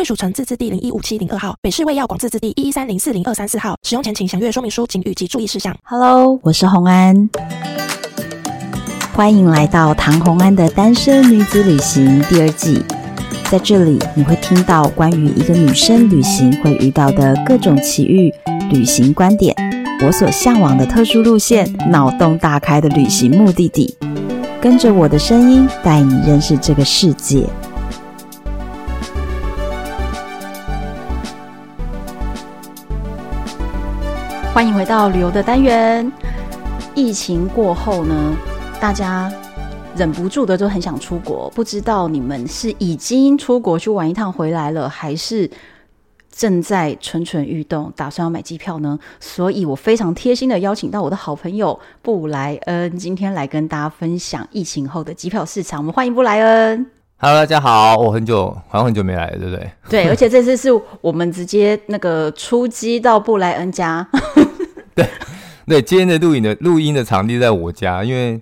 贵属城自治地零一五七零二号，北市卫药广自治地一一三零四零二三四号。使用前请详阅说明书、请及注意事项。Hello，我是红安，欢迎来到唐红安的单身女子旅行第二季。在这里，你会听到关于一个女生旅行会遇到的各种奇遇、旅行观点，我所向往的特殊路线，脑洞大开的旅行目的地。跟着我的声音，带你认识这个世界。欢迎回到旅游的单元。疫情过后呢，大家忍不住的都很想出国。不知道你们是已经出国去玩一趟回来了，还是正在蠢蠢欲动，打算要买机票呢？所以我非常贴心的邀请到我的好朋友布莱恩，今天来跟大家分享疫情后的机票市场。我们欢迎布莱恩。Hello，大家好，我很久好像很久没来了，对不对？对，而且这次是我们直接那个出击到布莱恩家。对对，今天的录影的录音的场地在我家，因为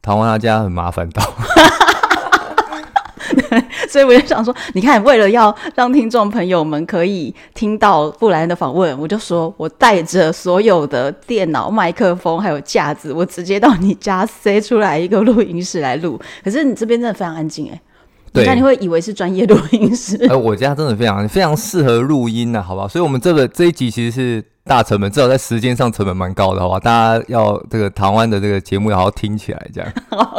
唐王他家很麻烦到。所以我就想说，你看，为了要让听众朋友们可以听到布莱恩的访问，我就说我带着所有的电脑、麦克风还有架子，我直接到你家塞出来一个录音室来录。可是你这边真的非常安静诶，对，你会以为是专业录音师。哎，我家真的非常非常适合录音呢，好不好？所以我们这个这一集其实是大成本，至少在时间上成本蛮高的，好吧？大家要这个台湾的这个节目要好好听起来，这样。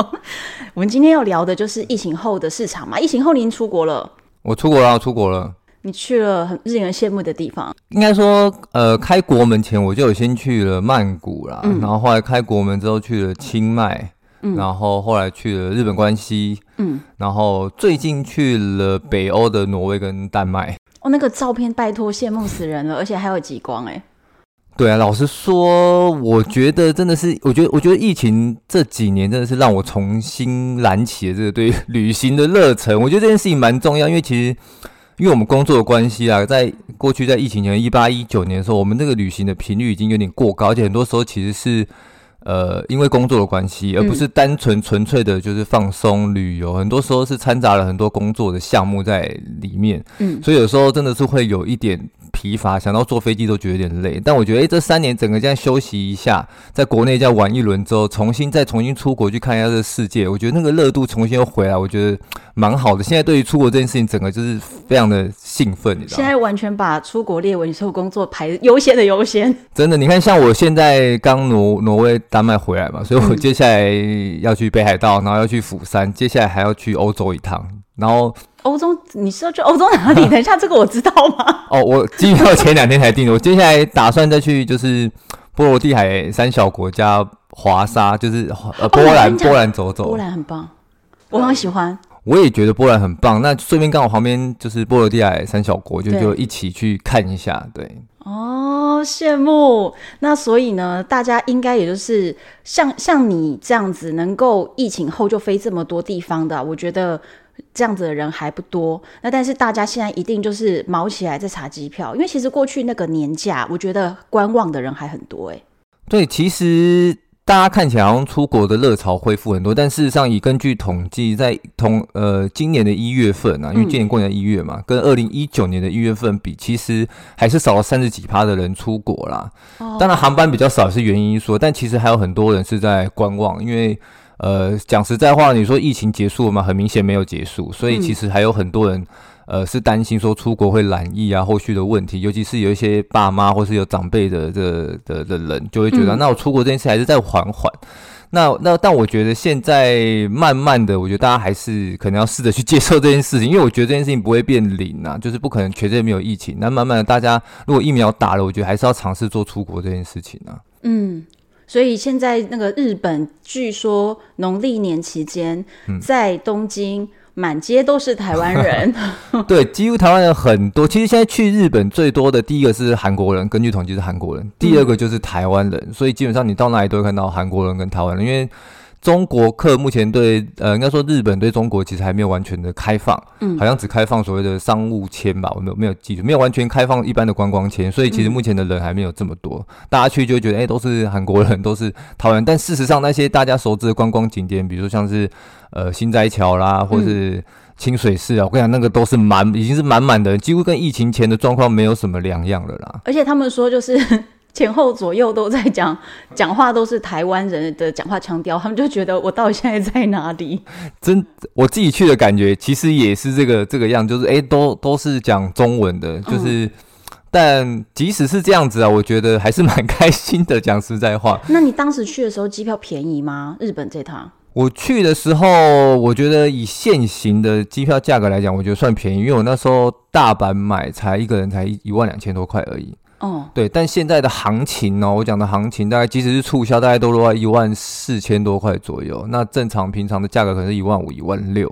我们今天要聊的就是疫情后的市场嘛。疫情后您出国了？我出国了，我出国了。你去了很令人羡慕的地方。应该说，呃，开国门前我就有先去了曼谷啦，嗯、然后后来开国门之后去了清迈，嗯、然后后来去了日本关西，嗯，然后最近去了北欧的挪威跟丹麦。哦，那个照片拜托羡慕死人了，而且还有极光哎。对啊，老实说，我觉得真的是，我觉得，我觉得疫情这几年真的是让我重新燃起了这个对旅行的热忱。我觉得这件事情蛮重要，因为其实，因为我们工作的关系啊，在过去在疫情前一八一九年的时候，我们那个旅行的频率已经有点过高，而且很多时候其实是。呃，因为工作的关系，而不是单纯纯粹的，就是放松旅游。嗯、很多时候是掺杂了很多工作的项目在里面，嗯，所以有时候真的是会有一点疲乏，想到坐飞机都觉得有点累。但我觉得，哎，这三年整个这样休息一下，在国内这样玩一轮之后，重新再重新出国去看一下这个世界，我觉得那个热度重新又回来，我觉得蛮好的。现在对于出国这件事情，整个就是非常的兴奋，你知道吗？现在完全把出国列为你所有工作排优先的优先。真的，你看，像我现在刚挪挪威。丹麦回来嘛，所以我接下来要去北海道，然后要去釜山，接下来还要去欧洲一趟。然后欧洲，你是要去欧洲哪里？等一下，这个我知道吗？哦，我机票前两天才订的。我接下来打算再去就是波罗的海三小国家华沙，就是呃波兰，哦、波兰走走。波兰很棒，我很喜欢。我也觉得波兰很棒。那顺便刚好旁边就是波罗的海三小国，就就一起去看一下。对。哦，羡慕。那所以呢，大家应该也就是像像你这样子，能够疫情后就飞这么多地方的，我觉得这样子的人还不多。那但是大家现在一定就是卯起来在查机票，因为其实过去那个年假，我觉得观望的人还很多诶。对，其实。大家看起来好像出国的热潮恢复很多，但事实上，以根据统计，在同呃今年的一月份啊，因为今年过年一月嘛，嗯、跟二零一九年的一月份比，其实还是少了三十几趴的人出国啦。哦、当然，航班比较少是原因说，但其实还有很多人是在观望，因为呃讲实在话，你说疫情结束了吗？很明显没有结束，所以其实还有很多人。嗯呃，是担心说出国会染疫啊，后续的问题，尤其是有一些爸妈或是有长辈的这的的人，就会觉得，嗯、那我出国这件事还是在缓缓。那那但我觉得现在慢慢的，我觉得大家还是可能要试着去接受这件事情，因为我觉得这件事情不会变零啊，就是不可能全世界没有疫情。那慢慢的，大家如果疫苗打了，我觉得还是要尝试做出国这件事情啊。嗯，所以现在那个日本，据说农历年期间在东京。满街都是台湾人。对，几乎台湾人很多。其实现在去日本最多的第一个是韩国人，根据统计是韩国人；第二个就是台湾人。嗯、所以基本上你到哪里都会看到韩国人跟台湾人，因为。中国客目前对呃，应该说日本对中国其实还没有完全的开放，嗯，好像只开放所谓的商务签吧，我没有没有记住，没有完全开放一般的观光签，所以其实目前的人还没有这么多，嗯、大家去就会觉得哎、欸，都是韩国人，都是台湾人，但事实上那些大家熟知的观光景点，比如说像是呃新斋桥啦，或是清水寺啊，我跟你讲，那个都是满，已经是满满的，几乎跟疫情前的状况没有什么两样了啦。而且他们说就是。前后左右都在讲，讲话都是台湾人的讲话腔调，他们就觉得我到底现在在哪里？真，我自己去的感觉其实也是这个这个样，就是哎、欸，都都是讲中文的，就是，嗯、但即使是这样子啊，我觉得还是蛮开心的。讲实在话，那你当时去的时候机票便宜吗？日本这趟？我去的时候，我觉得以现行的机票价格来讲，我觉得算便宜，因为我那时候大阪买才一个人才一万两千多块而已。哦，对，但现在的行情呢、喔，我讲的行情大概即使是促销，大概都落在一万四千多块左右。那正常平常的价格可能是一万五、一万六，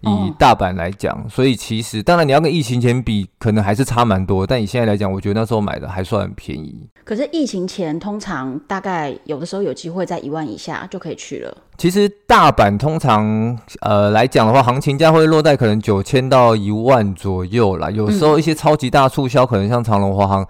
以大阪来讲。哦、所以其实当然你要跟疫情前比，可能还是差蛮多。但以现在来讲，我觉得那时候买的还算便宜。可是疫情前通常大概有的时候有机会在一万以下就可以去了。其实大阪通常呃来讲的话，行情价会落在可能九千到一万左右啦。有时候一些超级大促销，可能像长隆、华航。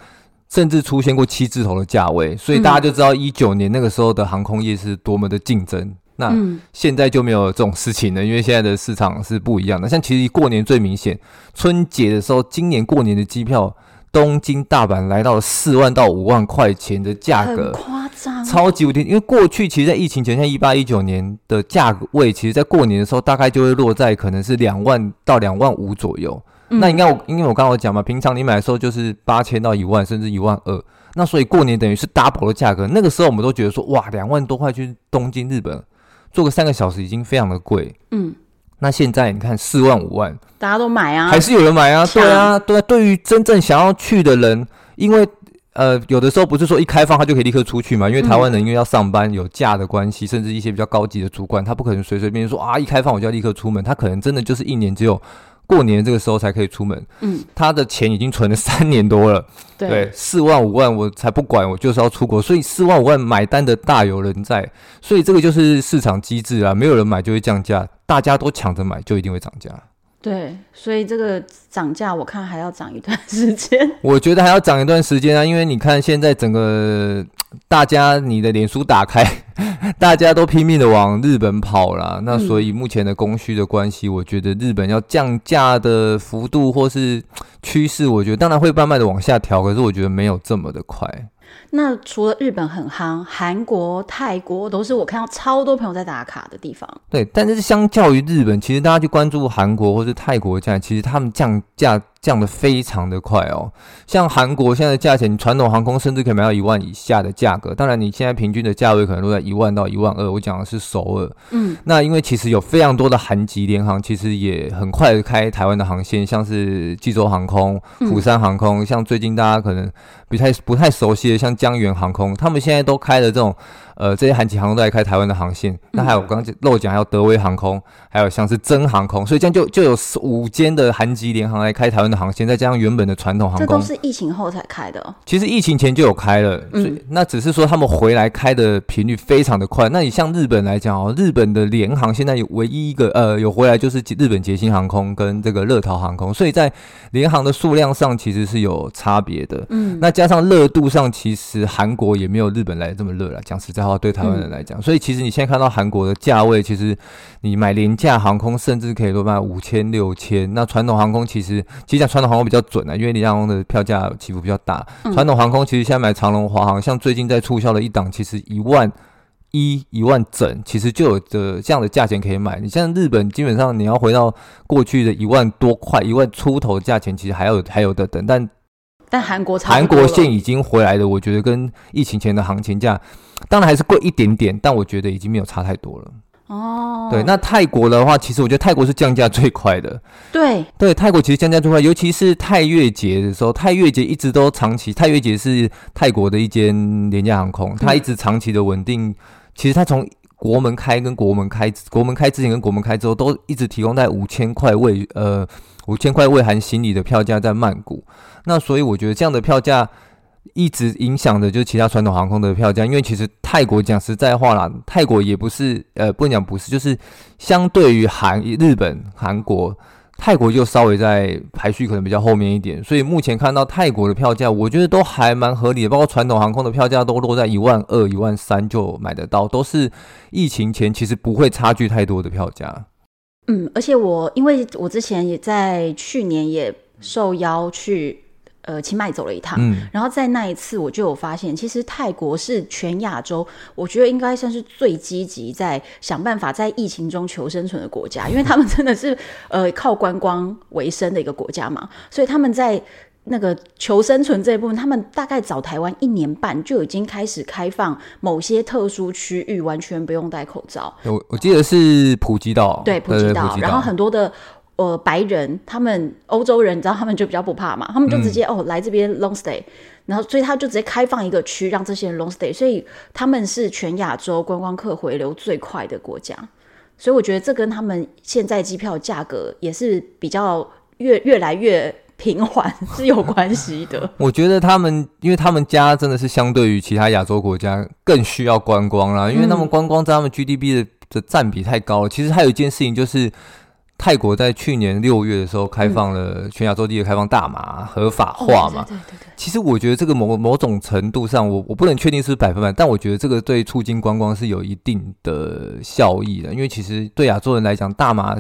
甚至出现过七字头的价位，所以大家就知道一九年那个时候的航空业是多么的竞争。那现在就没有这种事情了，因为现在的市场是不一样的。像其实过年最明显，春节的时候，今年过年的机票，东京、大阪来到了四万到五万块钱的价格，夸张，超级无敌。因为过去其实，在疫情前，像一八一九年的价位，其实在过年的时候，大概就会落在可能是两万到两万五左右。那应该我，因为我刚刚有讲嘛，平常你买的时候就是八千到一万，甚至一万二。那所以过年等于是 double 的价格。那个时候我们都觉得说，哇，两万多块去东京日本坐个三个小时已经非常的贵。嗯。那现在你看四万五万，大家都买啊，还是有人买啊？对啊，对啊。对于真正想要去的人，因为呃，有的时候不是说一开放他就可以立刻出去嘛，因为台湾人因为要上班有假的关系，甚至一些比较高级的主管，他不可能随随便便说啊，一开放我就要立刻出门，他可能真的就是一年只有。过年这个时候才可以出门，嗯，他的钱已经存了三年多了，对，四万五万我才不管，我就是要出国，所以四万五万买单的大有人在，所以这个就是市场机制啊，没有人买就会降价，大家都抢着买就一定会涨价。对，所以这个涨价我看还要涨一段时间。我觉得还要涨一段时间啊，因为你看现在整个大家你的脸书打开，大家都拼命的往日本跑了，那所以目前的供需的关系，我觉得日本要降价的幅度或是趋势，我觉得当然会慢慢的往下调，可是我觉得没有这么的快。那除了日本很夯，韩国、泰国都是我看到超多朋友在打卡的地方。对，但是相较于日本，其实大家去关注韩国或是泰国这样，其实他们降价。降的非常的快哦，像韩国现在的价钱，传统航空甚至可以买到一万以下的价格。当然，你现在平均的价位可能都在一万到一万二。我讲的是首尔，嗯，那因为其实有非常多的韩籍联航，其实也很快开台湾的航线，像是济州航空、釜山航空，嗯、像最近大家可能不太不太熟悉的，像江源航空，他们现在都开了这种。呃，这些韩籍航空都在开台湾的航线，那还有我刚刚漏讲，还有德威航空，还有像是真航空，所以这样就就有五间的韩籍联航来开台湾的航线，再加上原本的传统航空，这都是疫情后才开的。其实疫情前就有开了，所以那只是说他们回来开的频率非常的快。那你像日本来讲哦，日本的联航现在有唯一一个呃有回来就是日本捷星航空跟这个乐桃航空，所以在联航的数量上其实是有差别的。嗯，那加上热度上，其实韩国也没有日本来的这么热了。讲实在话。对台湾人来讲，嗯、所以其实你现在看到韩国的价位，其实你买廉价航空，甚至可以多卖五千、六千。那传统航空其实，其实讲传统航空比较准啊，因为廉价航空的票价起伏比较大。传统航空其实现在买长龙、华航，像最近在促销的一档，其实一万一、一万整，其实就有的这样的价钱可以买。你像日本，基本上你要回到过去的一万多块、一万出头的价钱，其实还有还有的等，但。但韩国韩国线已经回来了，我觉得跟疫情前的行情价，当然还是贵一点点，但我觉得已经没有差太多了。哦，对，那泰国的话，其实我觉得泰国是降价最快的。对对，泰国其实降价最快，尤其是泰越节的时候，泰越节一直都长期，泰越节是泰国的一间廉价航空，它一直长期的稳定。其实它从国门开跟国门开，国门开之前跟国门开之后，都一直提供在五千块位呃五千块未含行李的票价在曼谷。那所以我觉得这样的票价一直影响的就是其他传统航空的票价，因为其实泰国讲实在话啦，泰国也不是呃不能讲不是，就是相对于韩日本韩国。泰国就稍微在排序可能比较后面一点，所以目前看到泰国的票价，我觉得都还蛮合理的，包括传统航空的票价都落在一万二、一万三就买得到，都是疫情前其实不会差距太多的票价。嗯，而且我因为我之前也在去年也受邀去。呃，清迈走了一趟，嗯，然后在那一次我就有发现，其实泰国是全亚洲，我觉得应该算是最积极在想办法在疫情中求生存的国家，因为他们真的是呃靠观光为生的一个国家嘛，所以他们在那个求生存这一部分，他们大概早台湾一年半就已经开始开放某些特殊区域完全不用戴口罩。我我记得是普吉岛，对，普吉岛，然后很多的。呃，白人他们欧洲人，你知道他们就比较不怕嘛，他们就直接、嗯、哦来这边 long stay，然后所以他就直接开放一个区让这些人 long stay，所以他们是全亚洲观光客回流最快的国家，所以我觉得这跟他们现在机票价格也是比较越越来越平缓是有关系的。我觉得他们因为他们家真的是相对于其他亚洲国家更需要观光啦，因为他们观光在他们 GDP 的的占比太高了。其实还有一件事情就是。泰国在去年六月的时候开放了全亚洲第一个开放大麻合法化嘛？对对对。其实我觉得这个某某种程度上，我我不能确定是百分百，但我觉得这个对促进观光是有一定的效益的。因为其实对亚洲人来讲，大麻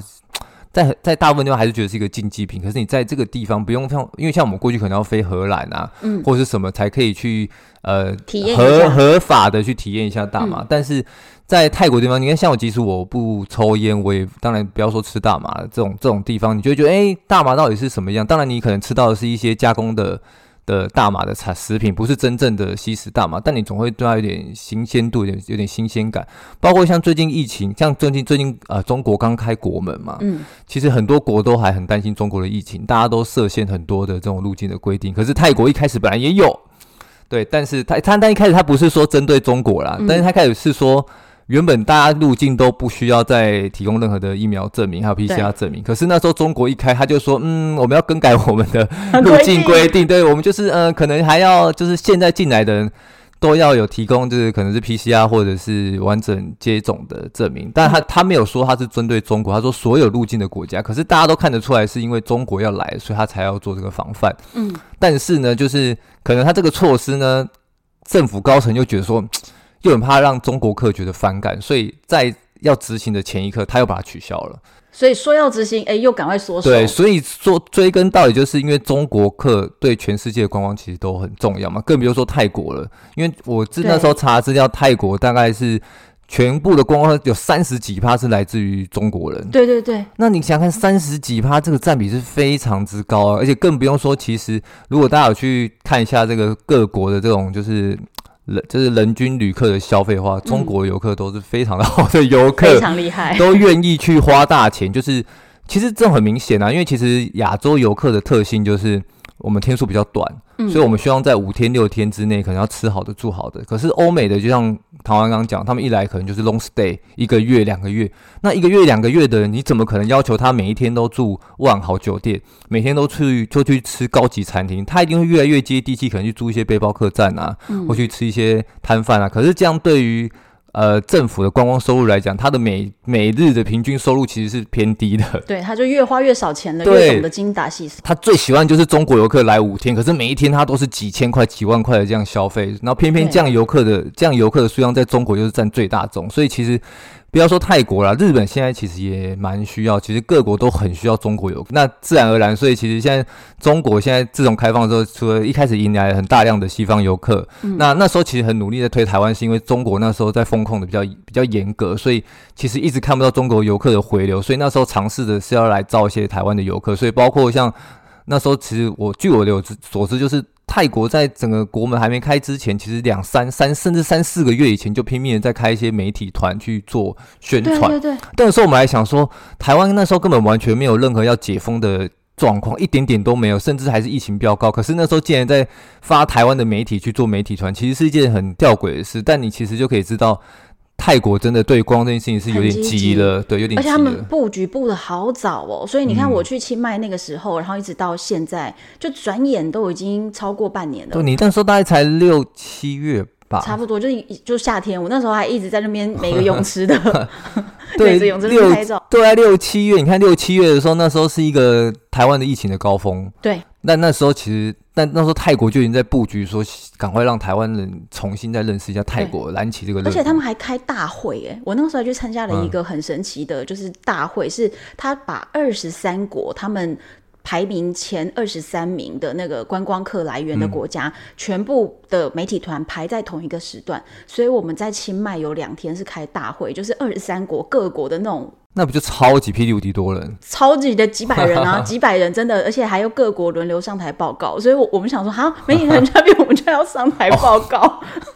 在在大部分地方还是觉得是一个禁忌品。可是你在这个地方不用像，因为像我们过去可能要飞荷兰啊，嗯，或者是什么才可以去呃体验合合法的去体验一下大麻，嗯、但是。在泰国地方，你看，像我即使我不抽烟，我也当然不要说吃大麻这种这种地方，你就会觉得，哎、欸，大麻到底是什么样？当然，你可能吃到的是一些加工的的大麻的产食品，不是真正的吸食大麻，但你总会对它有点新鲜度，有点有点新鲜感。包括像最近疫情，像最近最近呃，中国刚开国门嘛，嗯，其实很多国都还很担心中国的疫情，大家都设限很多的这种入境的规定。可是泰国一开始本来也有，对，但是他他但一开始他不是说针对中国啦，嗯、但是他开始是说。原本大家入境都不需要再提供任何的疫苗证明，还有 PCR 证明。可是那时候中国一开，他就说，嗯，我们要更改我们的 入境规定。对，我们就是，呃，可能还要就是现在进来的人都要有提供，就是可能是 PCR 或者是完整接种的证明。但他他没有说他是针对中国，他说所有入境的国家。可是大家都看得出来，是因为中国要来，所以他才要做这个防范。嗯，但是呢，就是可能他这个措施呢，政府高层又觉得说。又很怕让中国客觉得反感，所以在要执行的前一刻，他又把它取消了。所以说要执行，哎，又赶快缩手。对，所以说追根到底，就是因为中国客对全世界的观光其实都很重要嘛，更比如说泰国了。因为我自那时候查资料，泰国大概是全部的观光有三十几趴是来自于中国人。对对对。那你想看三十几趴，这个占比是非常之高啊，而且更不用说，其实如果大家有去看一下这个各国的这种就是。人就是人均旅客的消费的话，中国游客都是非常的好的游客，非常厉害，都愿意去花大钱。就是其实这很明显啊，因为其实亚洲游客的特性就是。我们天数比较短，嗯，所以我们希望在五天六天之内可能要吃好的住好的。可是欧美的就像唐安刚刚讲，他们一来可能就是 long stay 一个月两个月，那一个月两个月的人，你怎么可能要求他每一天都住万豪酒店，每天都去就去吃高级餐厅？他一定会越来越接地气，可能去租一些背包客栈啊，嗯，或去吃一些摊贩啊。可是这样对于呃，政府的观光收入来讲，它的每每日的平均收入其实是偏低的。对，他就越花越少钱了，越懂得精打细算。他最喜欢就是中国游客来五天，可是每一天他都是几千块、几万块的这样消费，然后偏偏这样游客的这样游客的数量在中国就是占最大宗，所以其实。不要说泰国啦，日本现在其实也蛮需要，其实各国都很需要中国游客。那自然而然，所以其实现在中国现在自从开放之后，除了一开始迎来了很大量的西方游客，嗯、那那时候其实很努力在推台湾，是因为中国那时候在风控的比较比较严格，所以其实一直看不到中国游客的回流，所以那时候尝试的是要来招一些台湾的游客，所以包括像那时候，其实我据我的所知，就是。泰国在整个国门还没开之前，其实两三三甚至三四个月以前就拼命的在开一些媒体团去做宣传。对对对。那时候我们还想说，台湾那时候根本完全没有任何要解封的状况，一点点都没有，甚至还是疫情飙高。可是那时候竟然在发台湾的媒体去做媒体团，其实是一件很吊诡的事。但你其实就可以知道，泰国真的对观光这件事情是有点急了，对，有点。而且他们布局布的好早哦，所以你看我去清迈那个时候，嗯、然后一直到现在，就转眼都已经超过半年了。对，你那时候大概才六七月吧，差不多就就夏天，我那时候还一直在那边每个泳池的 对泳池拍照。对啊，六七月，你看六七月的时候，那时候是一个台湾的疫情的高峰。对，那那时候其实。但那时候泰国就已经在布局，说赶快让台湾人重新再认识一下泰国，蓝旗这个。而且他们还开大会，哎，我那个时候还去参加了一个很神奇的，就是大会，嗯、是他把二十三国他们排名前二十三名的那个观光客来源的国家，嗯、全部的媒体团排在同一个时段，所以我们在清迈有两天是开大会，就是二十三国各国的那种。那不就超级霹雳无敌多人，超级的几百人啊，几百人真的，而且还有各国轮流上台报告，所以，我我们想说，哈，媒体团嘉宾我们就要上台报告。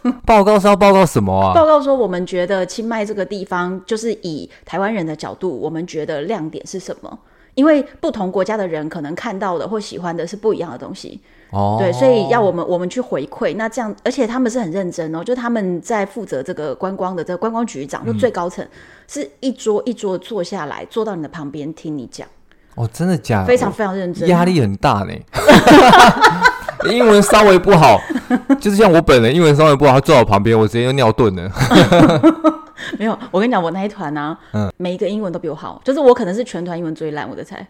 哦、报告是要报告什么啊？报告说，我们觉得清迈这个地方，就是以台湾人的角度，我们觉得亮点是什么？因为不同国家的人可能看到的或喜欢的是不一样的东西。哦，对，所以要我们我们去回馈，那这样，而且他们是很认真哦，就他们在负责这个观光的这个观光局长，就最高层，是一桌一桌坐下来，坐到你的旁边听你讲。哦，真的假的？非常非常认真，压力很大呢。英文稍微不好，就是像我本人英文稍微不好，他坐我旁边，我直接就尿遁了。没有，我跟你讲，我那一团呢，嗯，每一个英文都比我好，就是我可能是全团英文最烂，我的猜。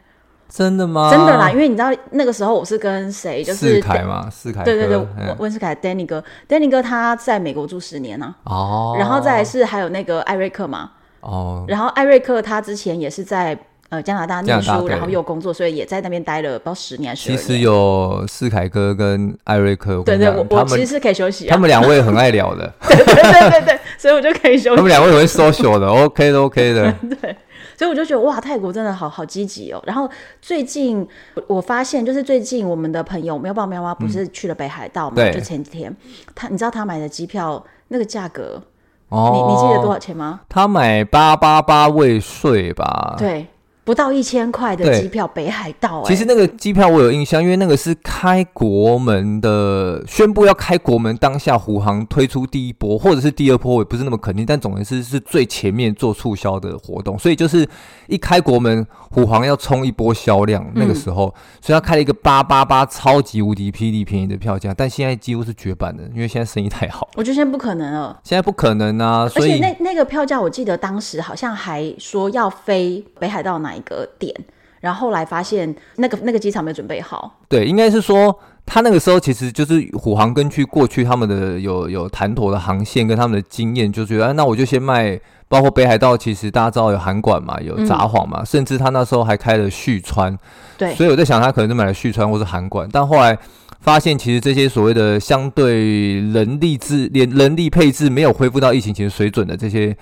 真的吗？真的啦，因为你知道那个时候我是跟谁，就是世凯嘛，世凯，对对对，温世凯，Danny 哥，Danny 哥他在美国住十年呢，哦，然后再来是还有那个艾瑞克嘛，哦，然后艾瑞克他之前也是在呃加拿大念书，然后又工作，所以也在那边待了不知道十年。其实有世凯哥跟艾瑞克，对对，我我其实是可以休息，他们两位很爱聊的，对对对对对，所以我就可以休息。他们两位很会 social 的，OK 的 OK 的，对。所以我就觉得哇，泰国真的好好积极哦。然后最近我发现，就是最近我们的朋友喵爸喵妈不是去了北海道嘛？嗯、就前几天，他你知道他买的机票那个价格，哦、你你记得多少钱吗？他买八八八未税吧？对。不到一千块的机票，北海道、欸。其实那个机票我有印象，因为那个是开国门的，宣布要开国门当下，虎航推出第一波或者是第二波，我也不是那么肯定，但总之是是最前面做促销的活动，所以就是一开国门，虎航要冲一波销量，那个时候，嗯、所以他开了一个八八八超级无敌霹雳便宜的票价，但现在几乎是绝版的，因为现在生意太好。我觉得现在不可能了，现在不可能啊！所以而且那那个票价，我记得当时好像还说要飞北海道哪。一个点，然后后来发现那个那个机场没有准备好。对，应该是说他那个时候其实就是虎航根据过去他们的有有谈妥的航线跟他们的经验，就觉得、啊、那我就先卖，包括北海道，其实大家知道有函馆嘛，有札幌嘛，嗯、甚至他那时候还开了旭川。对，所以我在想他可能是买了旭川或是函馆，但后来发现其实这些所谓的相对人力资连人力配置没有恢复到疫情前水准的这些。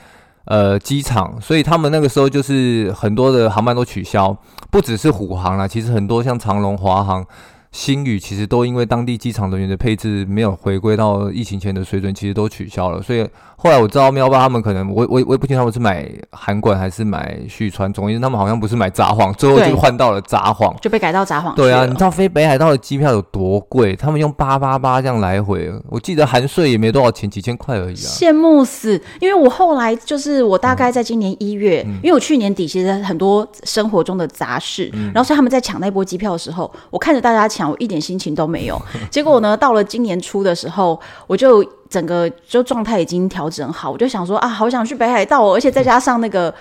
呃，机场，所以他们那个时候就是很多的航班都取消，不只是虎航啦，其实很多像长龙、华航。星宇其实都因为当地机场人员的配置没有回归到疫情前的水准，其实都取消了。所以后来我知道喵爸他们可能，我我我也不清楚他们是买韩馆还是买旭川，总之他们好像不是买札幌，最后就换到了札幌，就被改到札幌。对啊，你知道飞北海道的机票有多贵？他们用八八八这样来回，我记得含税也没多少钱，几千块而已啊。羡慕死！因为我后来就是我大概在今年一月，嗯、因为我去年底其实很多生活中的杂事，嗯、然后所以他们在抢那波机票的时候，我看着大家抢。我一点心情都没有，结果呢，到了今年初的时候，我就整个就状态已经调整好，我就想说啊，好想去北海道哦，而且再加上那个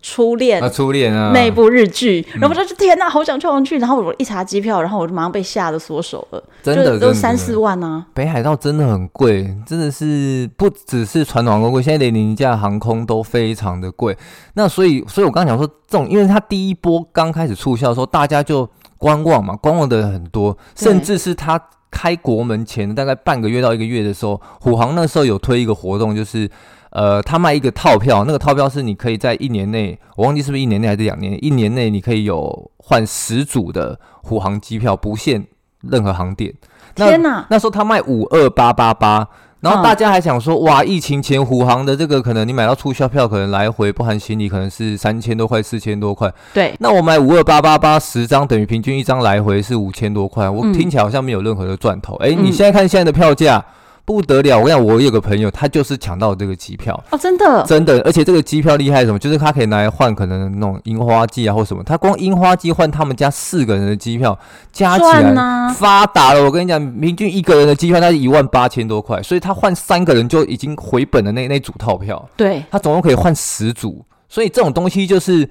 初恋啊，初恋啊，那部日剧，然后我就说天哪，好想去，好想去，然后我一查机票，然后我就马上被吓得缩手了，真的都三四万呢。北海道真的很贵，真的是不只是传统航空贵，现在连廉价航空都非常的贵。那所以，所以我刚刚讲说，这种因为它第一波刚开始促销的时候，大家就。观望嘛，观望的人很多，甚至是他开国门前大概半个月到一个月的时候，虎航那时候有推一个活动，就是呃，他卖一个套票，那个套票是你可以在一年内，我忘记是不是一年内还是两年，一年内你可以有换十组的虎航机票，不限任何航点。天哪！那时候他卖五二八八八。然后大家还想说，哇，疫情前虎航的这个可能你买到促销票，可能来回不含行李，可能是三千多块、四千多块。对，那我买五二八八八十张，等于平均一张来回是五千多块。我听起来好像没有任何的赚头。哎、嗯，你现在看现在的票价，不得了！我跟你讲，我有个朋友，他就是抢到这个机票哦，真的，真的，而且这个机票厉害什么？就是他可以拿来换可能那种樱花季啊，或什么。他光樱花季换他们家四个人的机票，加起来发达了。我跟你讲，平均一个人的机票那是一万八千多块，所以他换三个人就已经回本的那那组套票。对，他总共可以换十组，所以这种东西就是。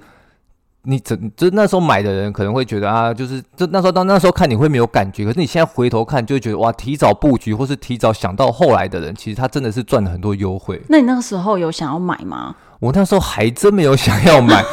你整就那时候买的人可能会觉得啊，就是就那时候到那时候看你会没有感觉，可是你现在回头看就会觉得哇，提早布局或是提早想到后来的人，其实他真的是赚了很多优惠。那你那个时候有想要买吗？我那时候还真没有想要买。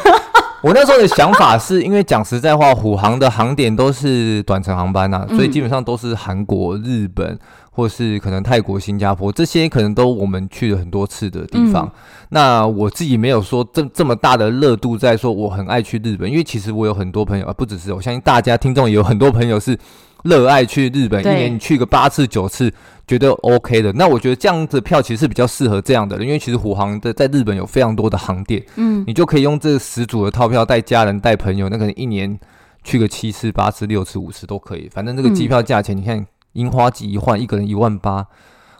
我那时候的想法是因为讲实在话，虎航的航点都是短程航班啊，所以基本上都是韩国、日本。或是可能泰国、新加坡这些可能都我们去了很多次的地方。嗯、那我自己没有说这这么大的热度在说我很爱去日本，因为其实我有很多朋友啊，不只是我相信大家听众也有很多朋友是热爱去日本，一年你去个八次九次觉得 OK 的。那我觉得这样子票其实是比较适合这样的，因为其实虎航的在日本有非常多的航店，嗯，你就可以用这十组的套票带家人带朋友，那可能一年去个七次、八次、六次、五次都可以，反正这个机票价钱你看。樱花季一换，一个人一万八，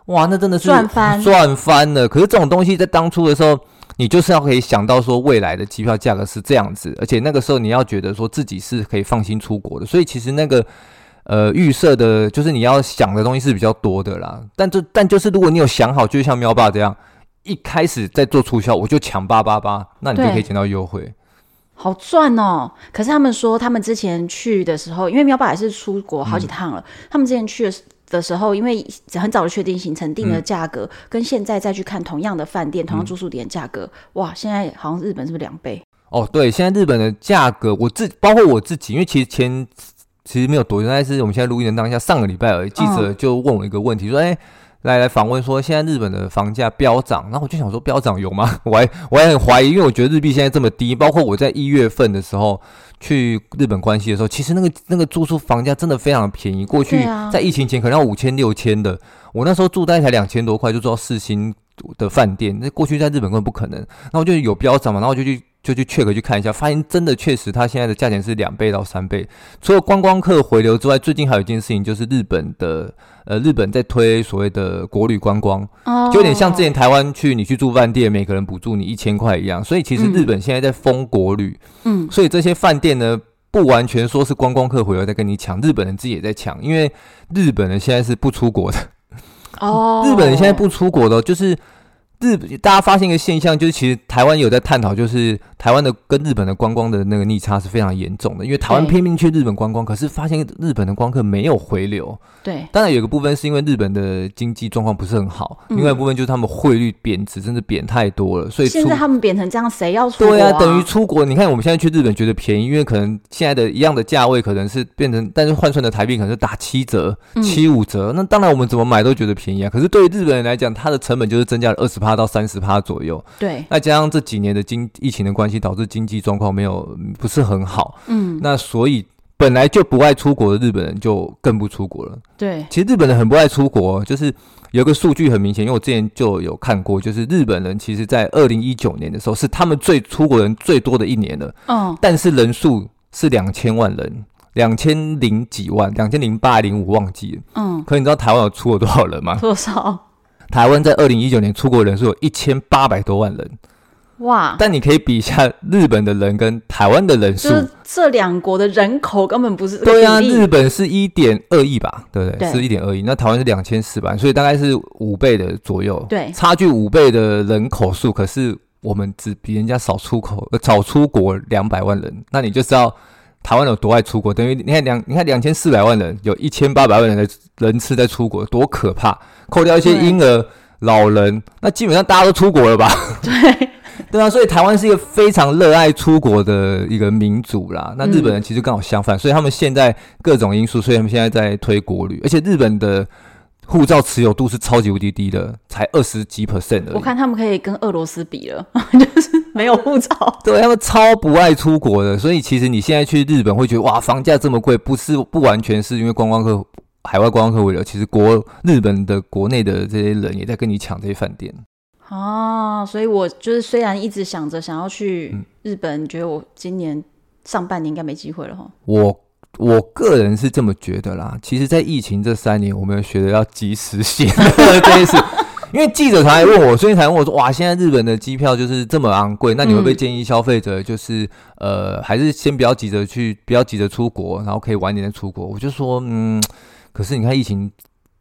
哇，那真的是赚翻赚翻了。可是这种东西在当初的时候，你就是要可以想到说未来的机票价格是这样子，而且那个时候你要觉得说自己是可以放心出国的。所以其实那个呃预设的，就是你要想的东西是比较多的啦。但这但就是如果你有想好，就像喵爸这样，一开始在做促销，我就抢八八八，那你就可以捡到优惠。好赚哦！可是他们说，他们之前去的时候，因为喵爸也是出国好几趟了。嗯、他们之前去的的时候，因为很早的确定行程，定的价格，嗯、跟现在再去看同样的饭店、同样住宿点价格，嗯、哇，现在好像日本是不是两倍？哦，对，现在日本的价格，我自包括我自己，因为其实前其实没有多久，但是我们现在录音的当下，上个礼拜而已，记者就问我一个问题，说，哎、嗯。来来访问说，现在日本的房价飙涨，然后我就想说飙涨有吗？我还我还很怀疑，因为我觉得日币现在这么低，包括我在一月份的时候去日本关西的时候，其实那个那个住宿房价真的非常的便宜。过去在疫情前可能要五千六千的，我那时候住大概才两千多块就住到四星的饭店，那过去在日本根本不可能。然后就有飙涨嘛，然后我就去就去 check 去看一下，发现真的确实它现在的价钱是两倍到三倍。除了观光客回流之外，最近还有一件事情就是日本的。呃，日本在推所谓的国旅观光，就有点像之前台湾去你去住饭店，每个人补助你一千块一样。所以其实日本现在在封国旅，嗯，所以这些饭店呢，不完全说是观光客回来在跟你抢，日本人自己也在抢，因为日本人现在是不出国的。哦，日本人现在不出国的，就是。日大家发现一个现象，就是其实台湾有在探讨，就是台湾的跟日本的观光的那个逆差是非常严重的。因为台湾拼命去日本观光，可是发现日本的光客没有回流。对，当然有一个部分是因为日本的经济状况不是很好，另外一部分就是他们汇率贬值，真的贬太多了。所以现在他们贬成这样，谁要出国？对啊，等于出国。你看我们现在去日本觉得便宜，因为可能现在的一样的价位可能是变成，但是换算的台币可能是打七折、七五折。那当然我们怎么买都觉得便宜啊。可是对于日本人来讲，它的成本就是增加了二十趴到三十趴左右，对。那加上这几年的经疫情的关系，导致经济状况没有不是很好，嗯。那所以本来就不爱出国的日本人就更不出国了。对。其实日本人很不爱出国，就是有个数据很明显，因为我之前就有看过，就是日本人其实在二零一九年的时候是他们最出国人最多的一年了。嗯。但是人数是两千万人，两千零几万，两千零八零五忘记了。嗯。可你知道台湾有出了多少人吗？多少？台湾在二零一九年出国人数有一千八百多万人，哇！但你可以比一下日本的人跟台湾的人数，这两国的人口根本不是对啊。日本是一点二亿吧，对不对？对是一点二亿，那台湾是两千四百，所以大概是五倍的左右，对，差距五倍的人口数，可是我们只比人家少出口，呃，早出国两百万人，那你就知道。台湾有多爱出国？等于你看两，你看两千四百万人，有一千八百万人的人次在出国，多可怕！扣掉一些婴儿、老人，那基本上大家都出国了吧？对，对啊，所以台湾是一个非常热爱出国的一个民族啦。那日本人其实刚好相反，嗯、所以他们现在各种因素，所以他们现在在推国旅，而且日本的。护照持有度是超级无敌低的，才二十几 percent 的。我看他们可以跟俄罗斯比了，就是没有护照。对，他们超不爱出国的，所以其实你现在去日本会觉得哇，房价这么贵，不是不完全是因为观光客、海外观光客为了，其实国日本的国内的这些人也在跟你抢这些饭店。哦，所以我就是虽然一直想着想要去日本，嗯、觉得我今年上半年应该没机会了哈。我。我个人是这么觉得啦。其实，在疫情这三年，我们学的要及时 行乐 这件事。因为记者才问我，所以才问我说：“哇，现在日本的机票就是这么昂贵，那你会不会建议消费者就是、呃，还是先不要急着去，不要急着出国，然后可以晚点再出国？”我就说：“嗯，可是你看疫情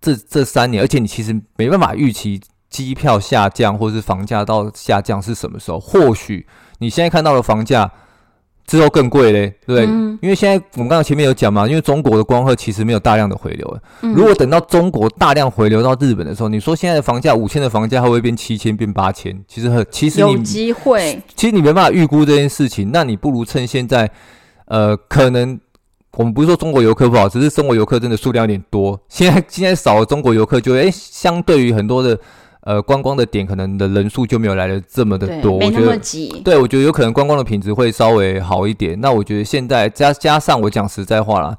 这这三年，而且你其实没办法预期机票下降或是房价到下降是什么时候。或许你现在看到的房价。”之后更贵嘞，对不对？嗯、因为现在我们刚刚前面有讲嘛，因为中国的光客其实没有大量的回流。嗯、如果等到中国大量回流到日本的时候，你说现在的房价五千的房价它会变七千变八千？其实很，其实你有机会。其实你没办法预估这件事情，那你不如趁现在，呃，可能我们不是说中国游客不好，只是中国游客真的数量有点多。现在现在少了中国游客就，就诶相对于很多的。呃，观光的点可能的人数就没有来的这么的多，没那么挤。对，我觉得有可能观光的品质会稍微好一点。那我觉得现在加加上我讲实在话啦，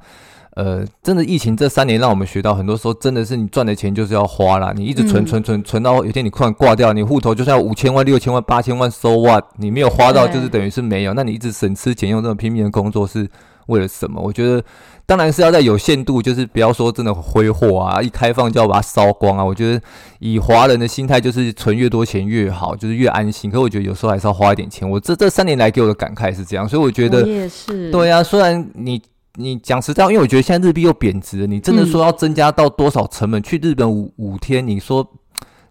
呃，真的疫情这三年让我们学到，很多时候真的是你赚的钱就是要花啦。你一直存存存存到有天你突然挂掉，你户头就算五千万、六千万、八千万，so what？你没有花到就是等于是没有。那你一直省吃俭用这么拼命的工作是为了什么？我觉得。当然是要在有限度，就是不要说真的挥霍啊，一开放就要把它烧光啊。我觉得以华人的心态，就是存越多钱越好，就是越安心。可我觉得有时候还是要花一点钱。我这这三年来给我的感慨是这样，所以我觉得也是对啊。虽然你你讲实在，因为我觉得现在日币又贬值了，你真的说要增加到多少成本？嗯、去日本五五天，你说？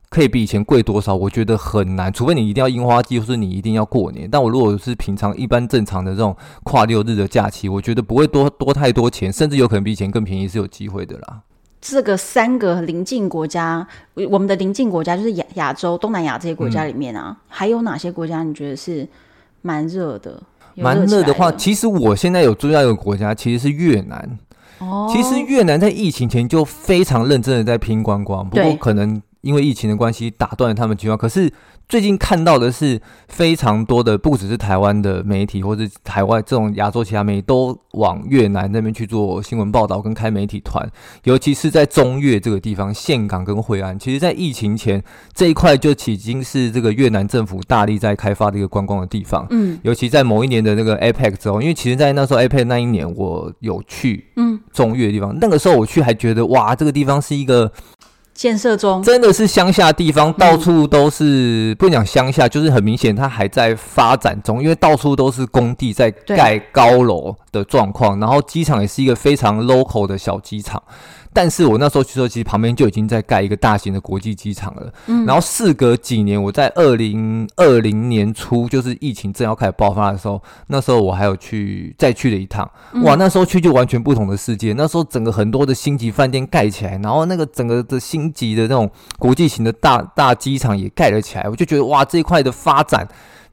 可以比以前贵多少？我觉得很难，除非你一定要樱花季，或是你一定要过年。但我如果是平常一般正常的这种跨六日的假期，我觉得不会多多太多钱，甚至有可能比以前更便宜，是有机会的啦。这个三个邻近国家，我们的邻近国家就是亚亚洲、东南亚这些国家里面啊，嗯、还有哪些国家你觉得是蛮热的？蛮热的话，其实我现在有注意到一个国家，其实是越南。哦，其实越南在疫情前就非常认真的在拼观光，不过可能。因为疫情的关系，打断了他们计划。可是最近看到的是非常多的，不只是台湾的媒体，或者台湾这种亚洲其他媒体，都往越南那边去做新闻报道跟开媒体团。尤其是在中越这个地方，岘港跟惠安，其实在疫情前这一块就已经是这个越南政府大力在开发的一个观光的地方。嗯，尤其在某一年的那个 APEC 之后，因为其实，在那时候 APEC 那一年，我有去嗯中越的地方，嗯、那个时候我去还觉得哇，这个地方是一个。建设中真的是乡下地方，到处都是，嗯、不讲乡下，就是很明显它还在发展中，因为到处都是工地在盖高楼的状况，然后机场也是一个非常 local 的小机场。但是我那时候去的时候，其实旁边就已经在盖一个大型的国际机场了。嗯，然后事隔几年，我在二零二零年初，就是疫情正要开始爆发的时候，那时候我还有去再去了一趟。哇，那时候去就完全不同的世界。那时候整个很多的星级饭店盖起来，然后那个整个的星级的那种国际型的大大机场也盖了起来。我就觉得哇，这一块的发展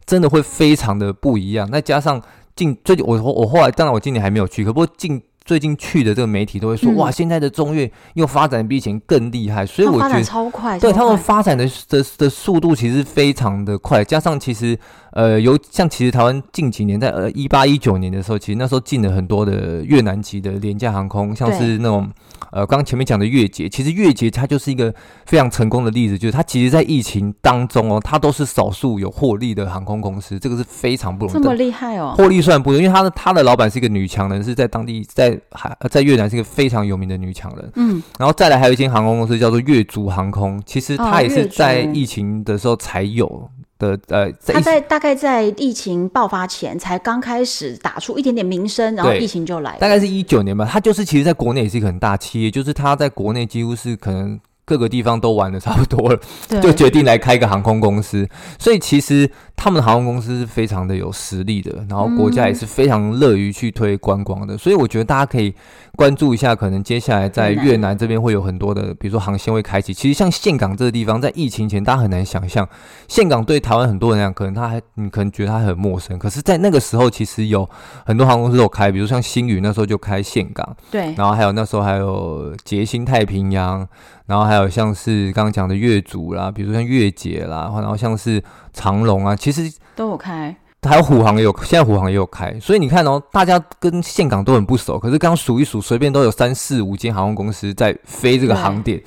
真的会非常的不一样。再加上近最近我我后来当然我今年还没有去，可不过近。最近去的这个媒体都会说，嗯、哇，现在的中越又发展比以前更厉害，所以我觉得超快，对他们发展的的的速度其实非常的快，加上其实呃有像其实台湾近几年在呃一八一九年的时候，其实那时候进了很多的越南籍的廉价航空，像是那种。呃，刚刚前面讲的月捷，其实越捷它就是一个非常成功的例子，就是它其实，在疫情当中哦，它都是少数有获利的航空公司，这个是非常不容易。这么厉害哦！获利算不容易，因为他的他的老板是一个女强人，是在当地在海在越南是一个非常有名的女强人。嗯，然后再来还有一间航空公司叫做越族航空，其实它也是在疫情的时候才有。的呃，他在大概在疫情爆发前才刚开始打出一点点名声，然后疫情就来了。大概是一九年吧。他就是其实在国内也是一个很大企业，就是他在国内几乎是可能各个地方都玩的差不多了，对就决定来开一个航空公司。所以其实。他们的航空公司是非常的有实力的，然后国家也是非常乐于去推观光的，嗯、所以我觉得大家可以关注一下，可能接下来在越南这边会有很多的，比如说航线会开启。其实像岘港这个地方，在疫情前大家很难想象，岘港对台湾很多人来讲，可能他还你可能觉得他很陌生，可是，在那个时候其实有很多航空公司都有开，比如像星宇那时候就开岘港，对，然后还有那时候还有捷星太平洋，然后还有像是刚刚讲的月族啦，比如说像越捷啦，然后像是长隆啊，其实。都有开，还有虎航也有，现在虎航也有开，所以你看哦，大家跟岘港都很不熟，可是刚刚数一数，随便都有三四五间航空公司在飞这个航点。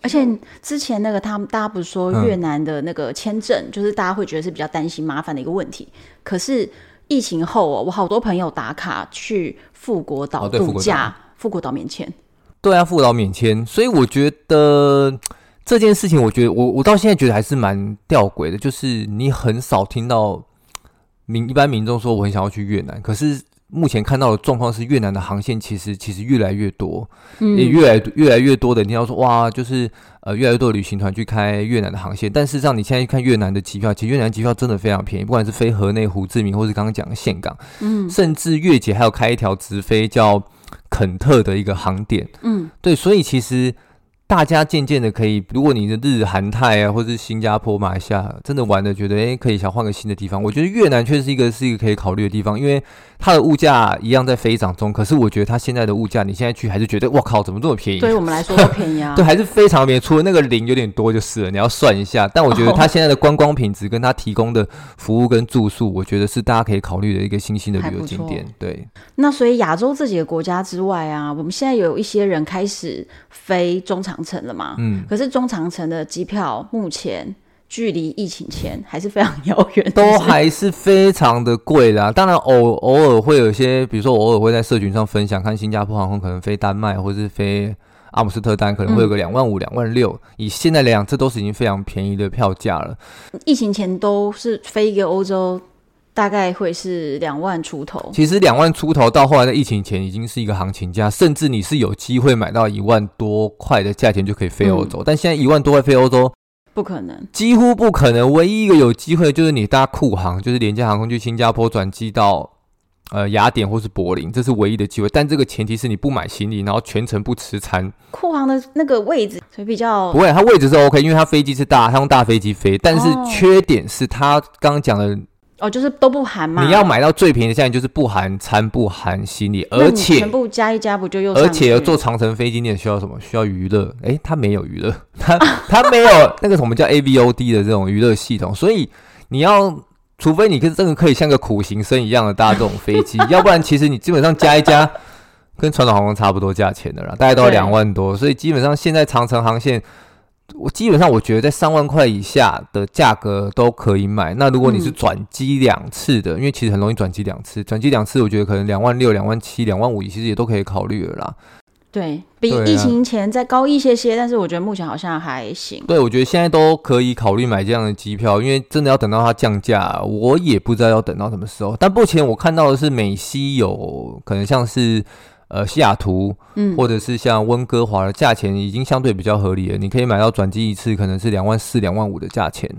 而且之前那个他们大家不是说越南的那个签证，嗯、就是大家会觉得是比较担心麻烦的一个问题，可是疫情后哦，我好多朋友打卡去富国岛度假，富国岛免签。对啊，富国岛免签，所以我觉得这件事情，我觉得我我到现在觉得还是蛮吊诡的，就是你很少听到民一般民众说我很想要去越南，可是。目前看到的状况是，越南的航线其实其实越来越多，嗯，也越来越来越多的。你要说哇，就是呃，越来越多的旅行团去开越南的航线，但事实上，你现在看越南的机票，其实越南机票真的非常便宜，不管是飞河内、胡志明，或是刚刚讲的岘港，嗯，甚至越捷还有开一条直飞叫肯特的一个航点，嗯，对，所以其实。大家渐渐的可以，如果你的日韩泰啊，或者是新加坡、马来西亚真的玩的觉得，诶可以想换个新的地方。我觉得越南确实是一个是一个可以考虑的地方，因为它的物价一样在飞涨中。可是我觉得它现在的物价，你现在去还是觉得，哇靠，怎么这么便宜？对于我们来说都便宜啊。对，还是非常便宜，除了那个零有点多就是了，你要算一下。但我觉得它现在的观光品质跟它提供的服务跟住宿，我觉得是大家可以考虑的一个新兴的旅游景点。对。那所以亚洲这几个国家之外啊，我们现在有一些人开始飞中长程了嘛？嗯。可是中长程的机票目前距离疫情前还是非常遥远，都还是非常的贵啦。当然偶偶尔会有一些，比如说偶尔会在社群上分享，看新加坡航空可能飞丹麦或是飞阿姆斯特丹，可能会有个两万五、两万六。以现在来讲，这都是已经非常便宜的票价了。疫情前都是飞一个欧洲。大概会是两万出头。其实两万出头到后来的疫情前已经是一个行情价，甚至你是有机会买到一万多块的价钱就可以飞欧洲。嗯、但现在一万多块飞欧洲不可能，几乎不可能。唯一一个有机会就是你搭酷航，就是廉价航空去新加坡转机到呃雅典或是柏林，这是唯一的机会。但这个前提是你不买行李，然后全程不吃餐。酷航的那个位置所以比较不会，它位置是 OK，因为它飞机是大，它用大飞机飞。但是缺点是它刚刚讲的。哦，就是都不含嘛。你要买到最便宜的价钱，就是不含餐、不含行李，而且全部加一加不就又？而且要坐长城飞机，你也需要什么？需要娱乐？诶，它没有娱乐，它它没有那个什么叫 AVOD 的这种娱乐系统，所以你要，除非你跟真的可以像个苦行僧一样的搭这种飞机，要不然其实你基本上加一加，跟传统航空差不多价钱的啦，大概都要两万多，所以基本上现在长城航线。我基本上我觉得在三万块以下的价格都可以买。那如果你是转机两次的，嗯、因为其实很容易转机两次，转机两次我觉得可能两万六、两万七、两万五，其实也都可以考虑了啦。对，比疫情前再高一些些，啊、但是我觉得目前好像还行。对，我觉得现在都可以考虑买这样的机票，因为真的要等到它降价，我也不知道要等到什么时候。但目前我看到的是美西有可能像是。呃，西雅图，嗯，或者是像温哥华的价钱已经相对比较合理了，你可以买到转机一次可能是两万四、两万五的价钱，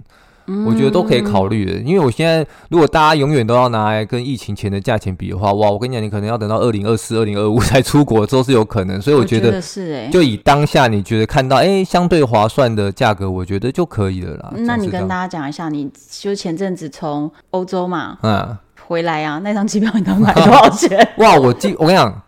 嗯，我觉得都可以考虑的。因为我现在如果大家永远都要拿来跟疫情前的价钱比的话，哇，我跟你讲，你可能要等到二零二四、二零二五 才出国都是有可能。所以我觉得，我觉得是哎，就以当下你觉得看到哎、欸、相对划算的价格，我觉得就可以了啦。那你跟大家讲一下，你就前阵子从欧洲嘛，嗯，回来啊，那张机票你都买多少钱？哇，我记我跟你讲。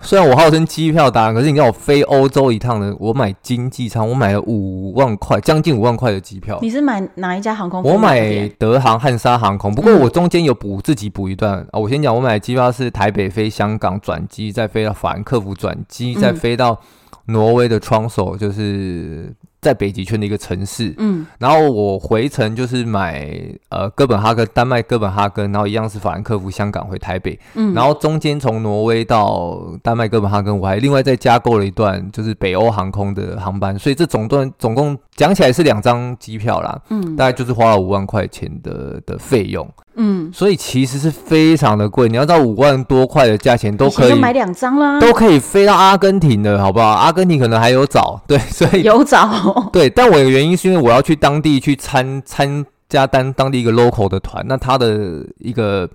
虽然我号称机票达人，可是你让我飞欧洲一趟呢，我买经济舱，我买了五万块，将近五万块的机票。你是买哪一家航空？我买德航汉莎航空，不过我中间有补自己补一段啊。我先讲，我买的机票是台北飞香港转机，再飞到法兰克福转机，再飞到挪威的窗手，就是。在北极圈的一个城市，嗯，然后我回程就是买呃哥本哈根，丹麦哥本哈根，然后一样是法兰克福，香港回台北，嗯，然后中间从挪威到丹麦哥本哈根，我还另外再加购了一段就是北欧航空的航班，所以这总段总共讲起来是两张机票啦，嗯，大概就是花了五万块钱的的费用。嗯，所以其实是非常的贵，你要到五万多块的价钱都可以买两张啦，都可以飞到阿根廷的，好不好？阿根廷可能还有早，对，所以有早，对。但我的原因是因为我要去当地去参参加当当地一个 local 的团，那他的一个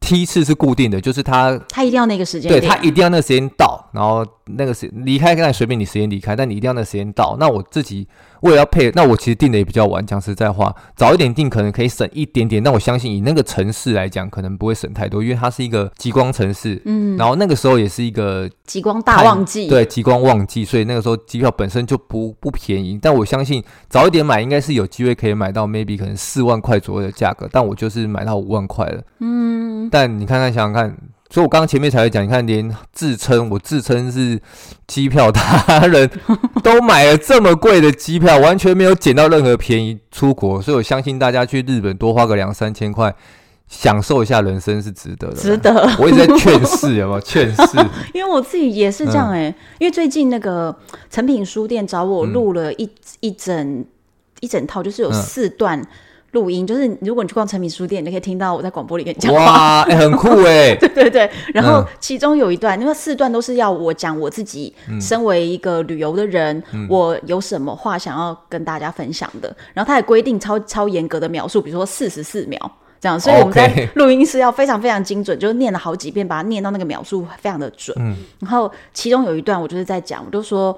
梯次是固定的，就是他他一定要那个时间，对，他一定要那个时间到，然后那个时离开，那随便你时间离开，但你一定要那个时间到。那我自己。我也要配，那我其实订的也比较晚。讲实在话，早一点订可能可以省一点点，但我相信以那个城市来讲，可能不会省太多，因为它是一个极光城市。嗯，然后那个时候也是一个极光大旺季，对，极光旺季，所以那个时候机票本身就不不便宜。但我相信早一点买，应该是有机会可以买到 maybe 可能四万块左右的价格，但我就是买到五万块了。嗯，但你看看，想想看。所以，我刚刚前面才会讲，你看，连自称我自称是机票达人，都买了这么贵的机票，完全没有捡到任何便宜出国。所以我相信大家去日本多花个两三千块，享受一下人生是值得的，值得。我一直在劝世，有没有 劝世？因为我自己也是这样哎、欸，嗯、因为最近那个诚品书店找我录了一、嗯、一整一整套，就是有四段录音，嗯、就是如果你去逛诚品书店，你就可以听到我在广播里跟你讲话，哇，很酷哎、欸，对对对。然后其中有一段，因为四段都是要我讲我自己身为一个旅游的人，嗯、我有什么话想要跟大家分享的。然后他也规定超超严格的描述，比如说四十四秒。这样，所以我们在录音室要非常非常精准，就念了好几遍，把它念到那个秒数非常的准。嗯，然后其中有一段我就是在讲，我就说，